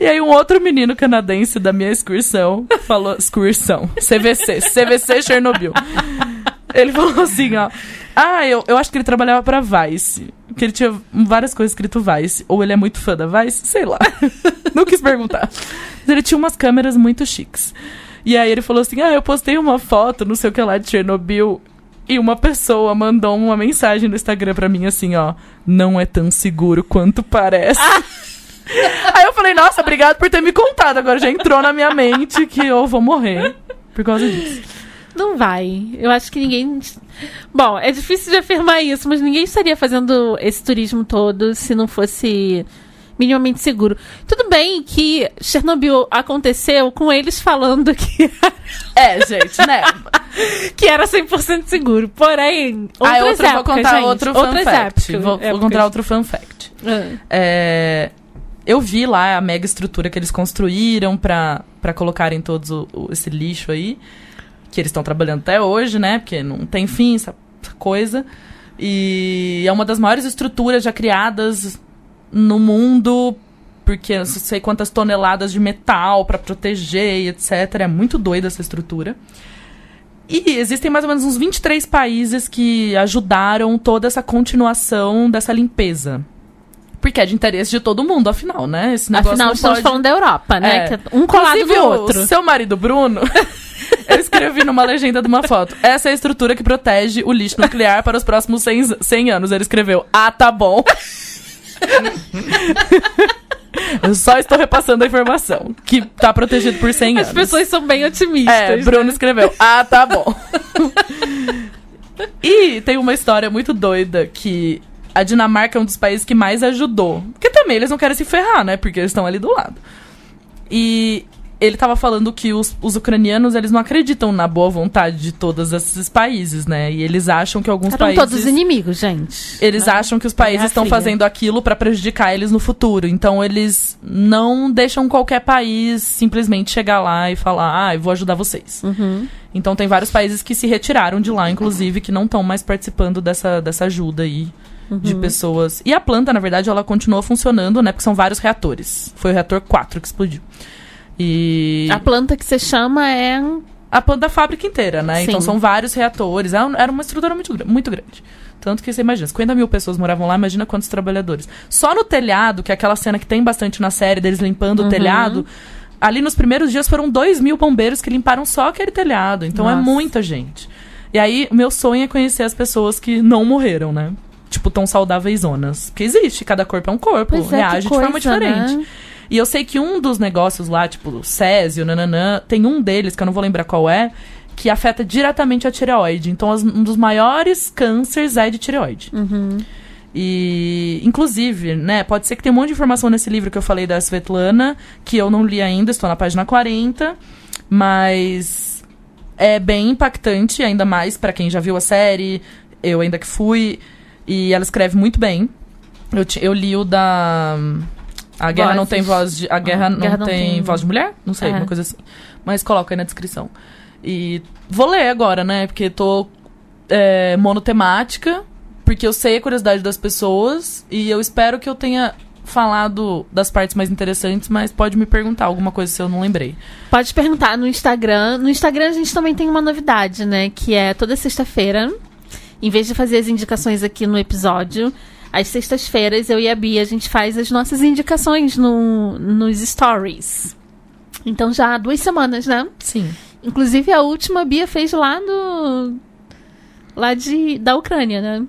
E aí um outro menino canadense da minha excursão falou, excursão, CVC, CVC Chernobyl. Ele falou assim, ó, ah, eu, eu acho que ele trabalhava pra Vice, que ele tinha várias coisas escrito Vice, ou ele é muito fã da Vice, sei lá, não quis perguntar. Mas ele tinha umas câmeras muito chiques. E aí ele falou assim, ah, eu postei uma foto, não sei o que lá, de Chernobyl, e uma pessoa mandou uma mensagem no Instagram pra mim assim, ó, não é tão seguro quanto parece. Aí eu falei, nossa, obrigado por ter me contado. Agora já entrou na minha mente que eu vou morrer por causa disso. Não vai. Eu acho que ninguém. Bom, é difícil de afirmar isso, mas ninguém estaria fazendo esse turismo todo se não fosse minimamente seguro. Tudo bem que Chernobyl aconteceu com eles falando que, É, gente, né? que era 100% seguro. Porém, outras Aí outro, vou contar gente, outro fun outras fact. vou, vou contar outro fun fact. Ah. É, eu vi lá a mega estrutura que eles construíram pra, pra colocarem todos o, o- esse lixo aí. Que eles estão trabalhando até hoje, né? Porque não tem fim essa coisa. E é uma das maiores estruturas já criadas no mundo. Porque não sei quantas toneladas de metal pra proteger e etc. É muito doida essa estrutura. E existem mais ou menos uns 23 países que ajudaram toda essa continuação dessa limpeza. Porque é de interesse de todo mundo, afinal, né? Esse negócio Afinal, estamos pode... falando da Europa, né? É. É um colado Inclusive, do o outro. seu marido Bruno, eu escrevi numa legenda de uma foto. Essa é a estrutura que protege o lixo nuclear para os próximos 100, 100 anos. Ele escreveu, ah, tá bom. eu só estou repassando a informação. Que tá protegido por 100 As anos. pessoas são bem otimistas. É, né? Bruno escreveu, ah, tá bom. e tem uma história muito doida que a Dinamarca é um dos países que mais ajudou. Porque também eles não querem se ferrar, né? Porque eles estão ali do lado. E ele tava falando que os, os ucranianos, eles não acreditam na boa vontade de todos esses países, né? E eles acham que alguns Eram países... todos inimigos, gente. Eles né? acham que os países Guerra estão fazendo aquilo pra prejudicar eles no futuro. Então eles não deixam qualquer país simplesmente chegar lá e falar: "Ah, eu vou ajudar vocês". Uhum. Então tem vários países que se retiraram de lá, inclusive, que não estão mais participando dessa, dessa ajuda aí de Uhum. pessoas. E a planta, na verdade, ela continua funcionando, né? Porque são vários reatores. Foi o reator 4 que explodiu. E A planta que você chama é. a planta da fábrica inteira, né? Sim. Então são vários reatores. Era um- Era uma estrutura muito, muito grande. Tanto que você imagina, 50 mil pessoas moravam lá, imagina quantos trabalhadores. Só no telhado, que é aquela cena que tem bastante na série deles limpando Uhum. o telhado, ali nos primeiros dias foram 2 mil bombeiros que limparam só aquele telhado. Então é Nossa. muita gente. E aí, o meu sonho é conhecer as pessoas que não morreram, né? Tipo, tão saudáveis zonas. Porque existe, cada corpo é um corpo, Pois é, reage que de forma coisa, diferente. né? E eu sei que um dos negócios lá, tipo, Césio, nananã, tem um deles, que eu não vou lembrar qual é, que afeta diretamente a tireoide. Então, as- um dos maiores cânceres é de tireoide. Uhum. E, inclusive, né, pode ser que tenha um monte de informação nesse livro que eu falei da Svetlana, que eu não li ainda, estou na página 40, mas é bem impactante, ainda mais pra quem já viu a série, eu ainda que fui, e ela escreve muito bem. Eu, eu li o da. A guerra não Vozes. tem voz de. A guerra, Ah, não, Guerra não tem, tem- voz de mulher? Não sei, É. uma coisa assim. Mas coloca aí na descrição. E vou ler agora, né? Porque tô é, monotemática, porque eu sei a curiosidade das pessoas e eu espero que eu tenha falado das partes mais interessantes, mas pode me perguntar alguma coisa se eu não lembrei. Pode perguntar no Instagram. No Instagram a gente também tem uma novidade, né? Que é toda sexta-feira, em vez de fazer as indicações aqui no episódio, às sextas-feiras eu e a Bia a gente faz as nossas indicações no, nos stories. Então já há duas semanas, né? Sim. Inclusive a última a Bia fez lá do. lá de, da Ucrânia, né?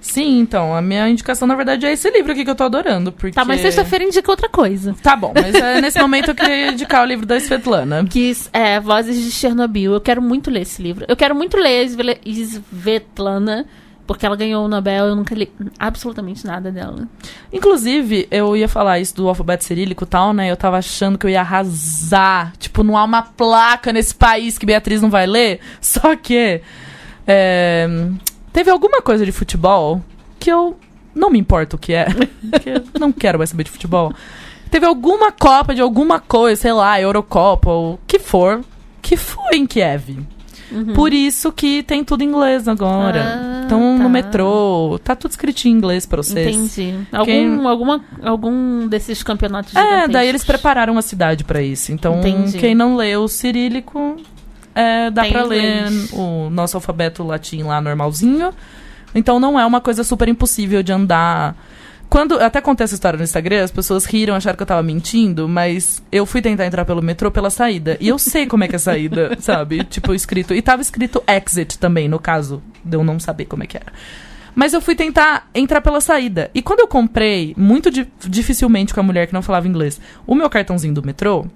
Sim, então, a minha indicação, na verdade, é esse livro aqui que eu tô adorando, porque... Tá, mas sexta-feira indica outra coisa. Tá bom, mas é, nesse momento eu queria indicar o livro da Svetlana. Que é Vozes de Chernobyl. Eu quero muito ler esse livro. Eu quero muito ler Sve- Svetlana. Porque ela ganhou o Nobel, eu nunca li absolutamente nada dela. Inclusive, eu ia falar isso do alfabeto cirílico e tal, né? Eu tava achando que eu ia arrasar. Tipo, não há uma placa nesse país que Beatriz não vai ler. Só que. é, teve alguma coisa de futebol que eu não me importo o que é. não quero mais saber de futebol. Teve alguma Copa de alguma coisa, sei lá, Eurocopa ou o que for, que foi em Kiev. Uhum. Por isso que tem tudo em inglês agora. Ah, então, tá. no metrô, tá tudo escritinho em inglês pra vocês. Entendi. Algum, Quem- alguma, algum desses campeonatos É, daí eles prepararam a cidade pra isso. Então, Entendi. quem não lê o cirílico, é, dá pra ler o nosso alfabeto latim lá normalzinho. Então não é uma coisa super impossível de andar. Quando eu até contei essa história no Instagram, as pessoas riram, acharam que eu tava mentindo, mas eu fui tentar entrar pelo metrô pela saída. E eu sei como é que é a saída, sabe? Tipo, escrito. E tava escrito exit também, no caso de eu não saber como é que era. Mas eu fui tentar entrar pela saída. E quando eu comprei, muito di- dificilmente com a mulher que não falava inglês, o meu cartãozinho do metrô,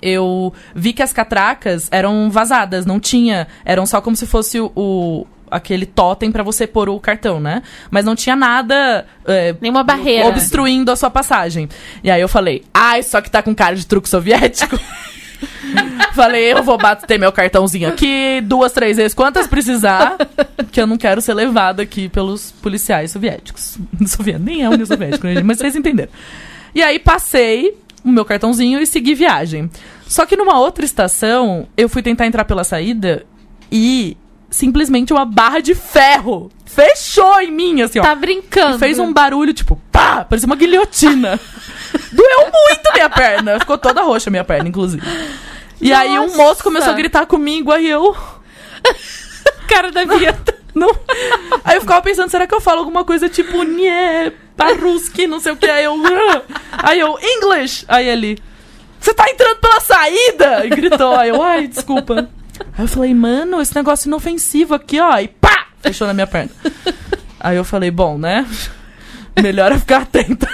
eu vi que as catracas eram vazadas, não tinha. Eram só como se fosse o. aquele totem pra você pôr o cartão, né? Mas não tinha nada. é, Nenhuma barreira. obstruindo a sua passagem. E aí eu falei, ai, só que tá com cara de truque soviético. falei, eu vou bater meu cartãozinho aqui, duas, três vezes, quantas precisar, que eu não quero ser levado aqui pelos policiais soviéticos. Soviético, nem é União Soviética, né, mas vocês entenderam. E aí passei o meu cartãozinho e segui viagem. Só que numa outra estação, eu fui tentar entrar pela saída e simplesmente uma barra de ferro fechou em mim, assim, ó. Tá brincando. E fez um barulho, tipo, pá, parecia uma guilhotina. Doeu muito minha perna. Ficou toda roxa a minha perna, inclusive. E aí um Nossa. moço começou a gritar comigo, aí eu. cara da Vieta. Não. Aí eu ficava pensando, será que eu falo alguma coisa tipo, nie, paruski, não sei o que. Aí eu. Aí eu, English! Aí ele. Você tá entrando pela saída! E gritou. Aí eu, ai, desculpa. Aí eu falei, mano, esse negócio inofensivo aqui, ó. E pá! Fechou na minha perna. Aí eu falei, bom, né? Melhor eu ficar atenta.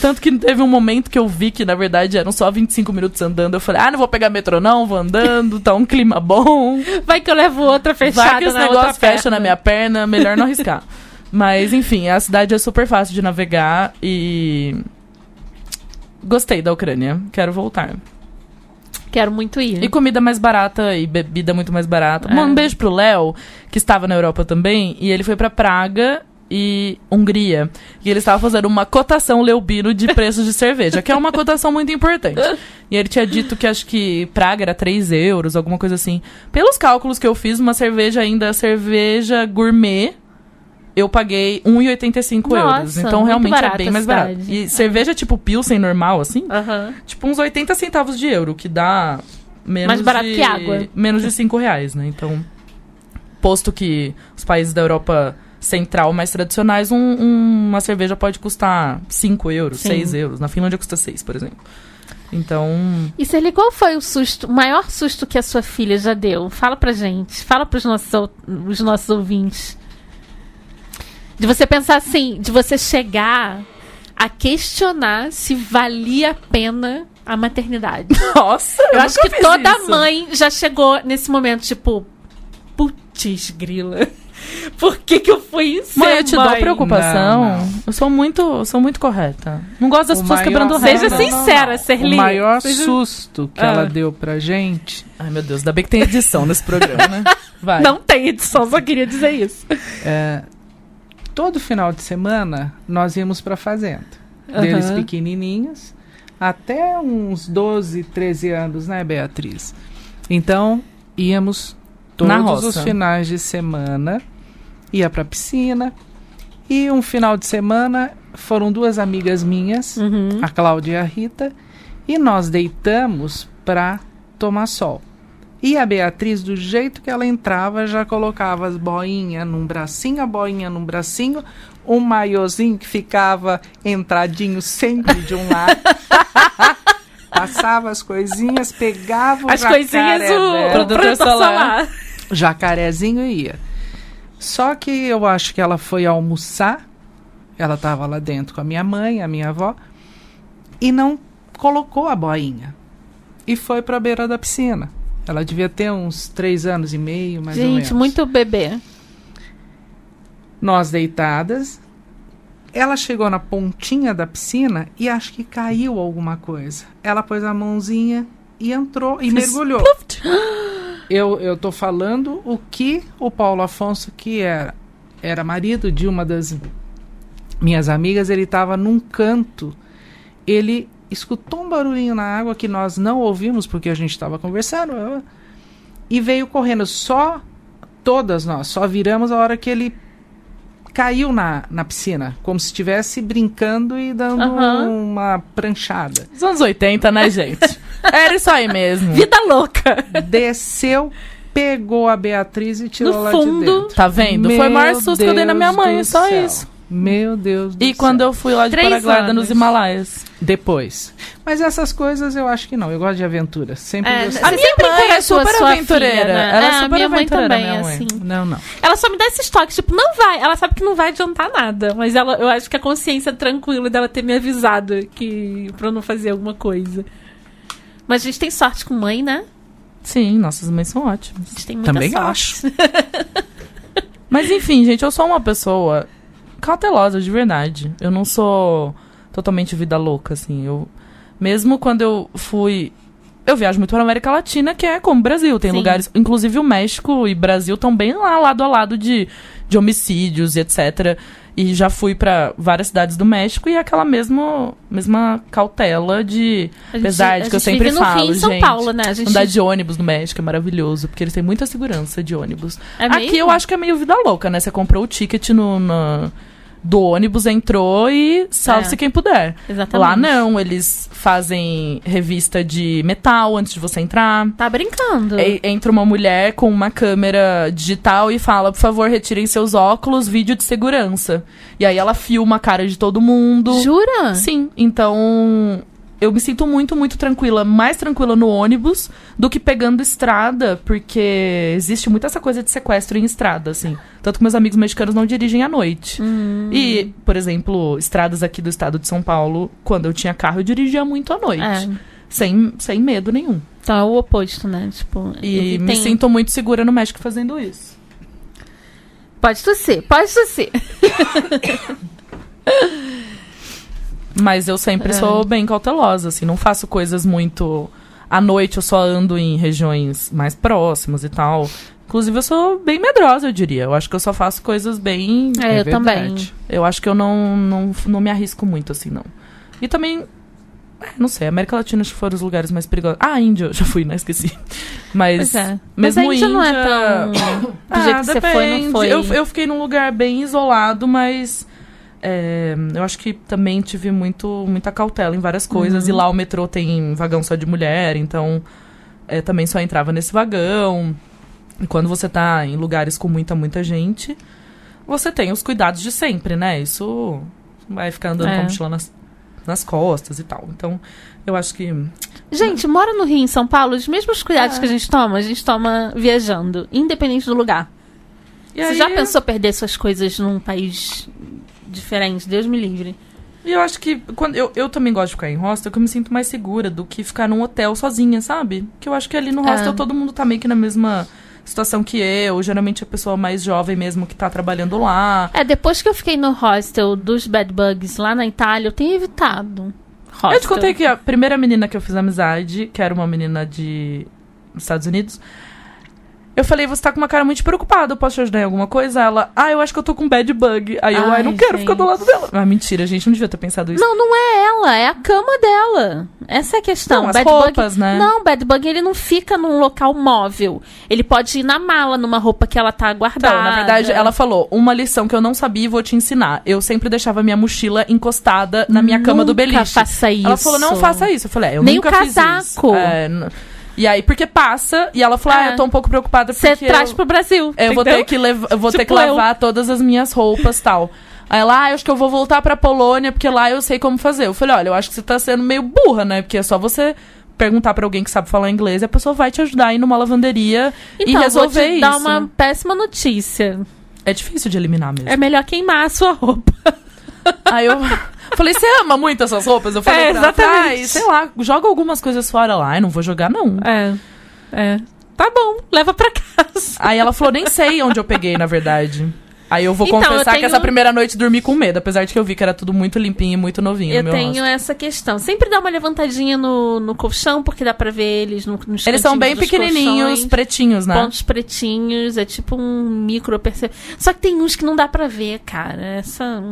Tanto que teve um momento que eu vi que, na verdade, eram só 25 minutos andando. Eu falei, ah, não vou pegar metrô, não, vou andando, tá um clima bom. Vai que eu levo outra fechada Vai que esse na negócio fecha perna. na minha perna, melhor não arriscar. Mas, enfim, a cidade é super fácil de navegar e. Gostei da Ucrânia, quero voltar. Quero muito ir. E comida mais barata e bebida muito mais barata. É. Um beijo pro Léo, que estava na Europa também, e ele foi pra Praga e Hungria. E ele estava fazendo uma cotação leubino de preços de cerveja, que é uma cotação muito importante. E ele tinha dito que acho que Praga era 3 euros, alguma coisa assim. Pelos cálculos que eu fiz, uma cerveja ainda, cerveja gourmet, eu paguei 1,85 euros. Então realmente é bem mais barato. E cerveja tipo Pilsen normal, assim, tipo uns 80 centavos de euro, que dá menos Mais barato de, que água. Menos de 5 reais, né? Então, posto que os países da Europa central mais tradicionais, um- um- uma cerveja pode custar 5 euros, Sim. 6 euros. Na Finlândia custa 6, por exemplo. Então, E Celi, qual foi o susto, o maior susto que a sua filha já deu? Fala pra gente. Fala pros nossos, os nossos ouvintes. De você pensar assim, de você chegar a questionar se valia a pena a maternidade. nossa, Eu acho que toda isso. mãe já chegou nesse momento, tipo, putz, grila. Por que que eu fui ser Mãe, eu te dou mãe? preocupação. Não, não. Eu sou muito, eu sou muito correta. Não gosto das O pessoas maior- quebrando Seja regra. sincera, Serli. O maior Seja- susto que Ah. ela deu pra gente Ai, meu Deus, ainda bem que tem edição nesse programa, né? Vai. Não tem edição, só queria dizer isso. é. Todo final de semana nós íamos pra fazenda. Deles Aham. pequenininhos, até uns 12, 13 anos, né, Beatriz? Então, íamos todos os finais de semana, ia pra piscina. E um final de semana foram duas amigas minhas, Uhum. a Cláudia e a Rita, e nós deitamos pra tomar sol. E a Beatriz, do jeito que ela entrava, já colocava as boinhas num bracinho, a boinha num bracinho, um maiozinho que ficava entradinho sempre de um lado. Passava as coisinhas, pegava o As coisinhas, jacaré o, protetor solar. solar. jacarezinho e ia. Só que eu acho que ela foi almoçar, ela estava lá dentro com a minha mãe, a minha avó, e não colocou a boinha. E foi para a beira da piscina. Ela devia ter uns três anos e meio, mais ou menos. Gente, muito bebê. Nós deitadas. Ela chegou na pontinha da piscina e acho que caiu alguma coisa. Ela pôs a mãozinha e entrou e mergulhou. Eu, eu tô falando o que o Paulo Afonso, que era, era marido de uma das minhas amigas, ele estava num canto. Ele escutou um barulhinho na água que nós não ouvimos porque a gente estava conversando. eu- E veio correndo. Só todas nós, só viramos a hora que ele caiu na, na piscina, como se estivesse brincando e dando Aham. uma pranchada. Os anos 80, né, gente? Era isso aí mesmo. Vida louca. Desceu, pegou a Beatriz e tirou No lá fundo. de dentro. Tá vendo? Foi o maior Meu susto que eu dei na minha Deus mãe, só céu. isso. Meu Deus do E quando céu. eu fui lá de Três paraglida anos. nos Himalaias. Depois. Mas essas coisas eu acho que não. Eu gosto de aventura. Sempre É, gostei. A minha sempre mãe é a super sua aventureira. filha, né? Ela é É, super minha mãe aventureira, também, minha mãe. assim. Não, não. Ela só me dá esses toques, tipo, não vai. Ela sabe que não vai adiantar nada. Mas ela, eu acho que a consciência tranquila dela ter me avisado que pra eu não fazer alguma coisa. Mas a gente tem sorte com mãe, né? Sim, nossas mães são ótimas. A gente tem muita Também sorte. acho. Mas enfim, gente, eu sou uma pessoa cautelosa de verdade. Eu não sou totalmente vida louca, assim. Eu mesmo quando eu fui eu viajo muito para América Latina, que é como o Brasil. Tem Sim. lugares, inclusive o México e Brasil estão bem lá lado a lado de, de homicídios e etc. E já fui para várias cidades do México e é aquela mesmo, mesma cautela de A gente- Apesar de a que eu sempre no falo, Rio e São gente, Paulo, né? A gente andar de ônibus no México é maravilhoso, porque eles têm muita segurança de ônibus. É Aqui mesmo? eu acho que é meio vida louca, né? Você comprou o ticket no, na- do ônibus, entrou e salve-se É. quem puder. Exatamente. Lá não, eles fazem revista de metal antes de você entrar. Tá brincando. E- entra uma mulher com uma câmera digital e fala, por favor, retirem seus óculos, vídeo de segurança. E aí ela filma a cara de todo mundo. Jura? Sim, então eu me sinto muito, muito tranquila, mais tranquila no ônibus do que pegando estrada, porque existe muito essa coisa de sequestro em estrada, assim. Tanto que meus amigos mexicanos não dirigem à noite. Hum. E, por exemplo, estradas aqui do estado de São Paulo, quando eu tinha carro, eu dirigia muito à noite. É. Sem, sem medo nenhum. É o oposto, né? Tipo, E me tem- sinto muito segura no México fazendo isso. Pode tossir, pode tossir. Mas eu sempre É. sou bem cautelosa, assim, não faço coisas muito. À noite eu só ando em regiões mais próximas e tal. Inclusive, eu sou bem medrosa, eu diria. Eu acho que eu só faço coisas bem. É, eu verdade. também. Eu acho que eu não, não, não me arrisco muito, assim, não. E também. é, Não sei, América Latina acho que foram os lugares mais perigosos. Ah, Índia, eu já fui, né? Esqueci. Mas. Pois é. Mas Mesmo a Índia não é Índia- tão. Do jeito que você foi, não depende. foi. Eu, eu fiquei num lugar bem isolado, mas é, eu acho que também tive muito, muita cautela em várias coisas. Uhum. E lá o metrô tem vagão só de mulher, então é, também só entrava nesse vagão. E quando você tá em lugares com muita, muita gente, você tem os cuidados de sempre, né? Isso vai ficar andando É. com a mochila nas, nas costas e tal. Então, eu acho que. Gente, mora no Rio, em São Paulo, os mesmos cuidados É. que a gente toma, a gente toma viajando, independente do lugar. E Você aí, já pensou perder suas coisas num país diferente? Deus me livre. E eu acho que quando eu, eu também gosto de ficar em hostel, que eu me sinto mais segura do que ficar num hotel sozinha, sabe? Que eu acho que ali no É. hostel todo mundo tá meio que na mesma situação que eu, geralmente a pessoa mais jovem mesmo que tá trabalhando lá. É, depois que eu fiquei no hostel dos Bad Bugs lá na Itália, eu tenho evitado. Hostel. Eu te contei que a primeira menina que eu fiz amizade, que era uma menina de dos Estados Unidos, eu falei, você tá com uma cara muito preocupada, eu posso te ajudar em alguma coisa? Ela, ah, eu acho que eu tô com bad bug. Aí eu, ai, Ai, não quero ficar do gente. lado dela. Ah, mentira, gente não devia ter pensado isso. Não, não é ela, é a cama dela. Essa é a questão. Não, as Bad roupas, Bug... né? Não, Bad Bug ele não fica num local móvel. Ele pode ir na mala, numa roupa que ela tá guardada. Então, na verdade, ela falou, uma lição que eu não sabia e vou te ensinar. Eu sempre deixava minha mochila encostada na minha cama do Nunca beliche. faça isso. Ela falou, não faça isso. Eu falei, é, eu Nem o nunca fiz casaco. isso. É, e aí, porque passa, e ela falou, ah, É. eu tô um pouco preocupada Você porque traz eu, pro Brasil. eu vou ter que, lev eu vou ter que Tipo eu. lavar todas as minhas roupas tal. Aí ela, ah, eu acho que eu vou voltar pra Polônia, porque lá eu sei como fazer. Eu falei, olha, eu acho que você tá sendo meio burra, né? Porque é só você perguntar pra alguém que sabe falar inglês e a pessoa vai te ajudar a ir numa lavanderia Então, e vou resolver te isso. dar uma péssima notícia. É difícil de eliminar mesmo. É melhor queimar a sua roupa. Aí eu falei, você ama muito essas roupas? Eu falei, É, pra ela, exatamente. "Ai, sei lá, joga algumas coisas fora lá. Eu não vou jogar, não. É. É. Tá bom, leva pra casa. Aí ela falou, nem sei onde eu peguei, na verdade. Aí eu vou Então, eu confessar que tenho- essa primeira noite dormi com medo, apesar de que eu vi que era tudo muito limpinho e muito novinho Eu no tenho rosto. essa questão. Sempre dá uma levantadinha no, no colchão, porque dá pra ver eles no, nos Eles são bem pequenininhos, colchões. pretinhos, né? Pontos pretinhos, é tipo um micro perce... Só que tem uns que não dá pra ver, cara. Essa...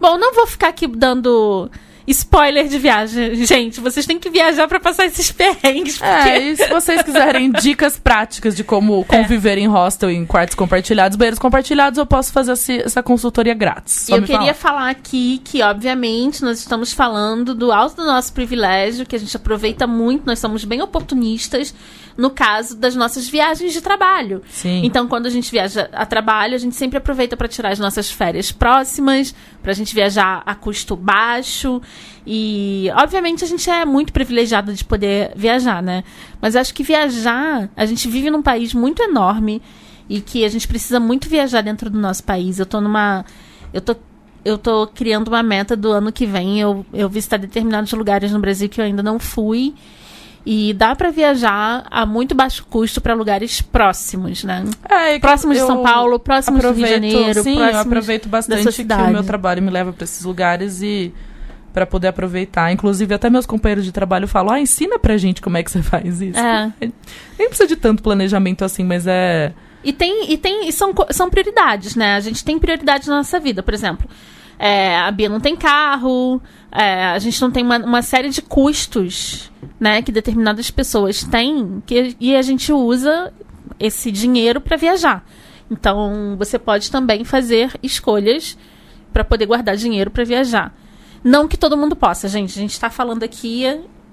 Bom, não vou ficar aqui dando spoiler de viagem. Gente, vocês têm que viajar pra passar esses perrengues. Porque... É, e se vocês quiserem dicas práticas de como conviver em hostel, em quartos compartilhados, banheiros compartilhados, eu posso fazer essa consultoria grátis. Eu queria falar. falar aqui que, obviamente, nós estamos falando do alto do nosso privilégio, que a gente aproveita muito, nós somos bem oportunistas no caso das nossas viagens de trabalho. Sim. Então, quando a gente viaja a trabalho, a gente sempre aproveita para tirar as nossas férias próximas, para a gente viajar a custo baixo. E, obviamente, a gente é muito privilegiado de poder viajar, né? Mas acho que viajar, a gente vive num país muito enorme e que a gente precisa muito viajar dentro do nosso país. Eu tô numa. Eu tô. Eu tô criando uma meta do ano que vem, eu, eu visitar determinados lugares no Brasil que eu ainda não fui. E dá para viajar a muito baixo custo para lugares próximos, né? É, Próximos de São Paulo, próximos do Rio de Janeiro, Sim, eu aproveito bastante que o meu trabalho me leva para esses lugares e para poder aproveitar. Inclusive, até meus companheiros de trabalho falam: ah, ensina pra gente como é que você faz isso. É. Nem precisa de tanto planejamento assim, mas é. E tem, e tem, e são, são prioridades, né? A gente tem prioridades na nossa vida, por exemplo. é, a Bia não tem carro, é, a gente não tem uma, uma série de custos, né, que determinadas pessoas têm, que, e a gente usa esse dinheiro para viajar. Então, você pode também fazer escolhas para poder guardar dinheiro para viajar. Não que todo mundo possa, gente. A gente está falando aqui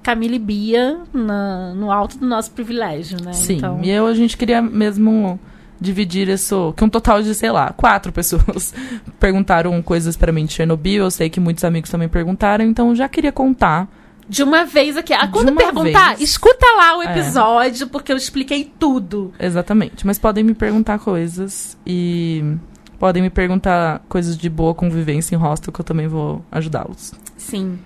Camila e Bia na- no alto do nosso privilégio, né? Sim. Então, E eu, a gente queria mesmo dividir isso. Que um total de, sei lá, quatro pessoas perguntaram coisas pra mim de Chernobyl. Eu sei que muitos amigos também perguntaram, então eu já queria contar. De uma vez aqui. Ah, quando perguntar, vez. escuta lá o É. episódio, porque eu expliquei tudo. Exatamente. Mas podem me perguntar coisas e podem me perguntar coisas de boa convivência em hostel que eu também vou ajudá-los. Sim.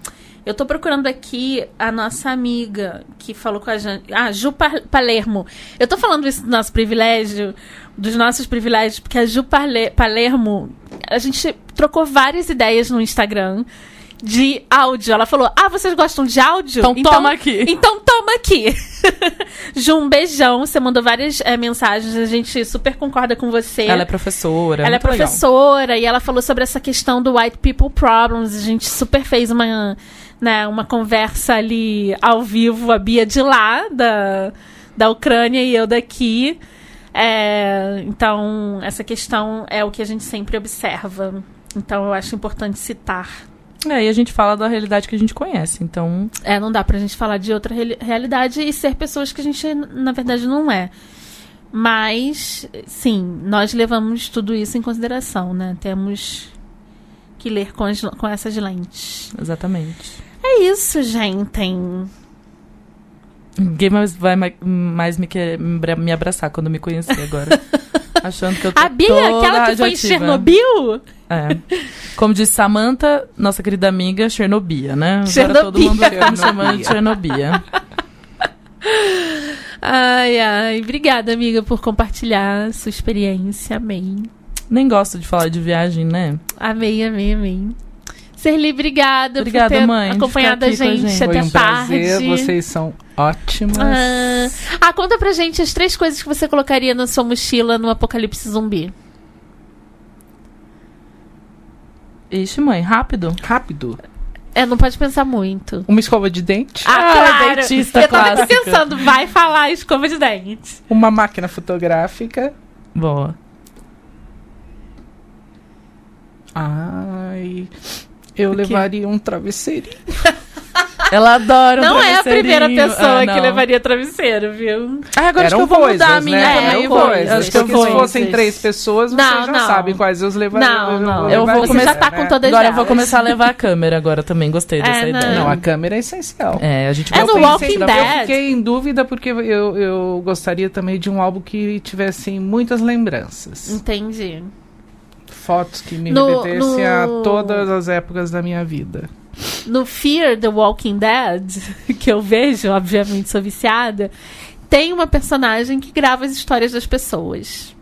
Eu tô procurando aqui a nossa amiga que falou com a gente. Ah, Ju Palermo. Eu tô falando isso do nosso privilégio, dos nossos privilégios, porque a Ju Palermo, a gente trocou várias ideias no Instagram de áudio. Ela falou: Ah, vocês gostam de áudio? Então toma aqui. Então toma aqui. Ju, um beijão. Você mandou várias eh, mensagens. A gente super concorda com você. Ela é professora. Ela é muito legal. professora e ela falou sobre essa questão do white people problems. A gente super fez uma, né, uma conversa ali ao vivo, a Bia de lá, da, da Ucrânia e eu daqui. É, então, essa questão é o que a gente sempre observa. Então, eu acho importante citar. É, e a gente fala da realidade que a gente conhece, então... É, não dá pra gente falar de outra reali- realidade e ser pessoas que a gente, na verdade, não é. Mas, sim, nós levamos tudo isso em consideração, né? Temos que ler com, as- com essas lentes. Exatamente. É isso, gente. Ninguém mais vai ma- mais me, querer, me abraçar quando me conhecer agora. Achando que eu tô A Bia, toda aquela que foi em. Chernobyl? É. Como disse Samantha, nossa querida amiga, Chernobia, né? Agora todo Chernobia. mundo me chamando de Chernobia. Ai, ai. Obrigada, amiga, por compartilhar sua experiência. Amei. Nem gosto de falar de viagem, né? Amei, amei, amei. Serli, obrigada, Obrigada, por ter mãe, acompanhado a gente, gente. até Foi um prazer, tarde. vocês são ótimas. Ah, ah, conta pra gente as três coisas que você colocaria na sua mochila no apocalipse zumbi. Ixi, mãe, rápido. Rápido. É, não pode pensar muito. Uma escova de dente, Ah, Ah, claro. dentista Eu tava aqui clássica. pensando, vai falar escova de dente. uma máquina fotográfica. Boa. Ai, eu levaria um travesseirinho. Ela adora um não é a primeira pessoa Ah, que levaria travesseiro, viu? Ah, agora acho que Eram eu vou coisas, mudar a minha né? É, também. Eram eu vou. coisas. Acho que eu vou. se fossem três pessoas, vocês Não, já não. sabem quais eu levaria. Não, não. Eu vou Você começar- já tá com todas Agora eu elas. vou começar a levar a câmera agora também. Gostei dessa É, não. ideia. Não, a câmera é essencial. É, a gente É vai no Eu pensar- Walking eu Dead. fiquei em dúvida porque eu, eu gostaria também de um álbum que tivesse muitas lembranças. Entendi. Fotos que me No- remetessem a no- todas as épocas da minha vida. No Fear the Walking Dead, que eu vejo, obviamente sou viciada, tem uma personagem que grava as histórias das pessoas.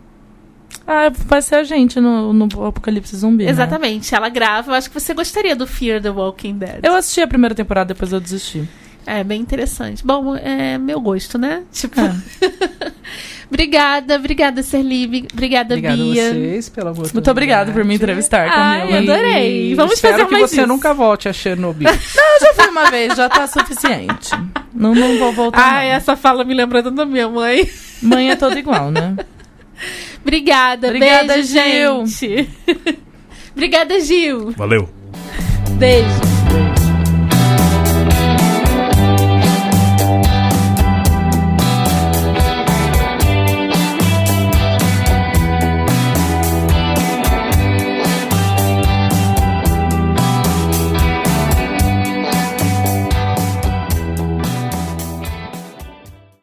Ah, vai ser a gente no, no Apocalipse Zumbi. né? Exatamente, ela grava. Eu acho que você gostaria do Fear the Walking Dead. Eu assisti a primeira temporada, depois eu desisti. É bem interessante. Bom, é meu gosto, né? Tipo. É. obrigada, obrigada, Serlive. Obrigada, Obrigado a Bia. vocês pela oportunidade. Muito obrigada por me entrevistar, Ai, Camila. adorei. Vamos Espero fazer que mais você isso. nunca volte a Chernobyl. Eu já fui uma vez, já tá suficiente. Não, não vou voltar. Ai, não. essa fala me lembrando da minha mãe. Mãe é toda igual, né? Obrigada, Obrigada, beijo, Gil. gente. obrigada, Gil. Valeu. Beijo.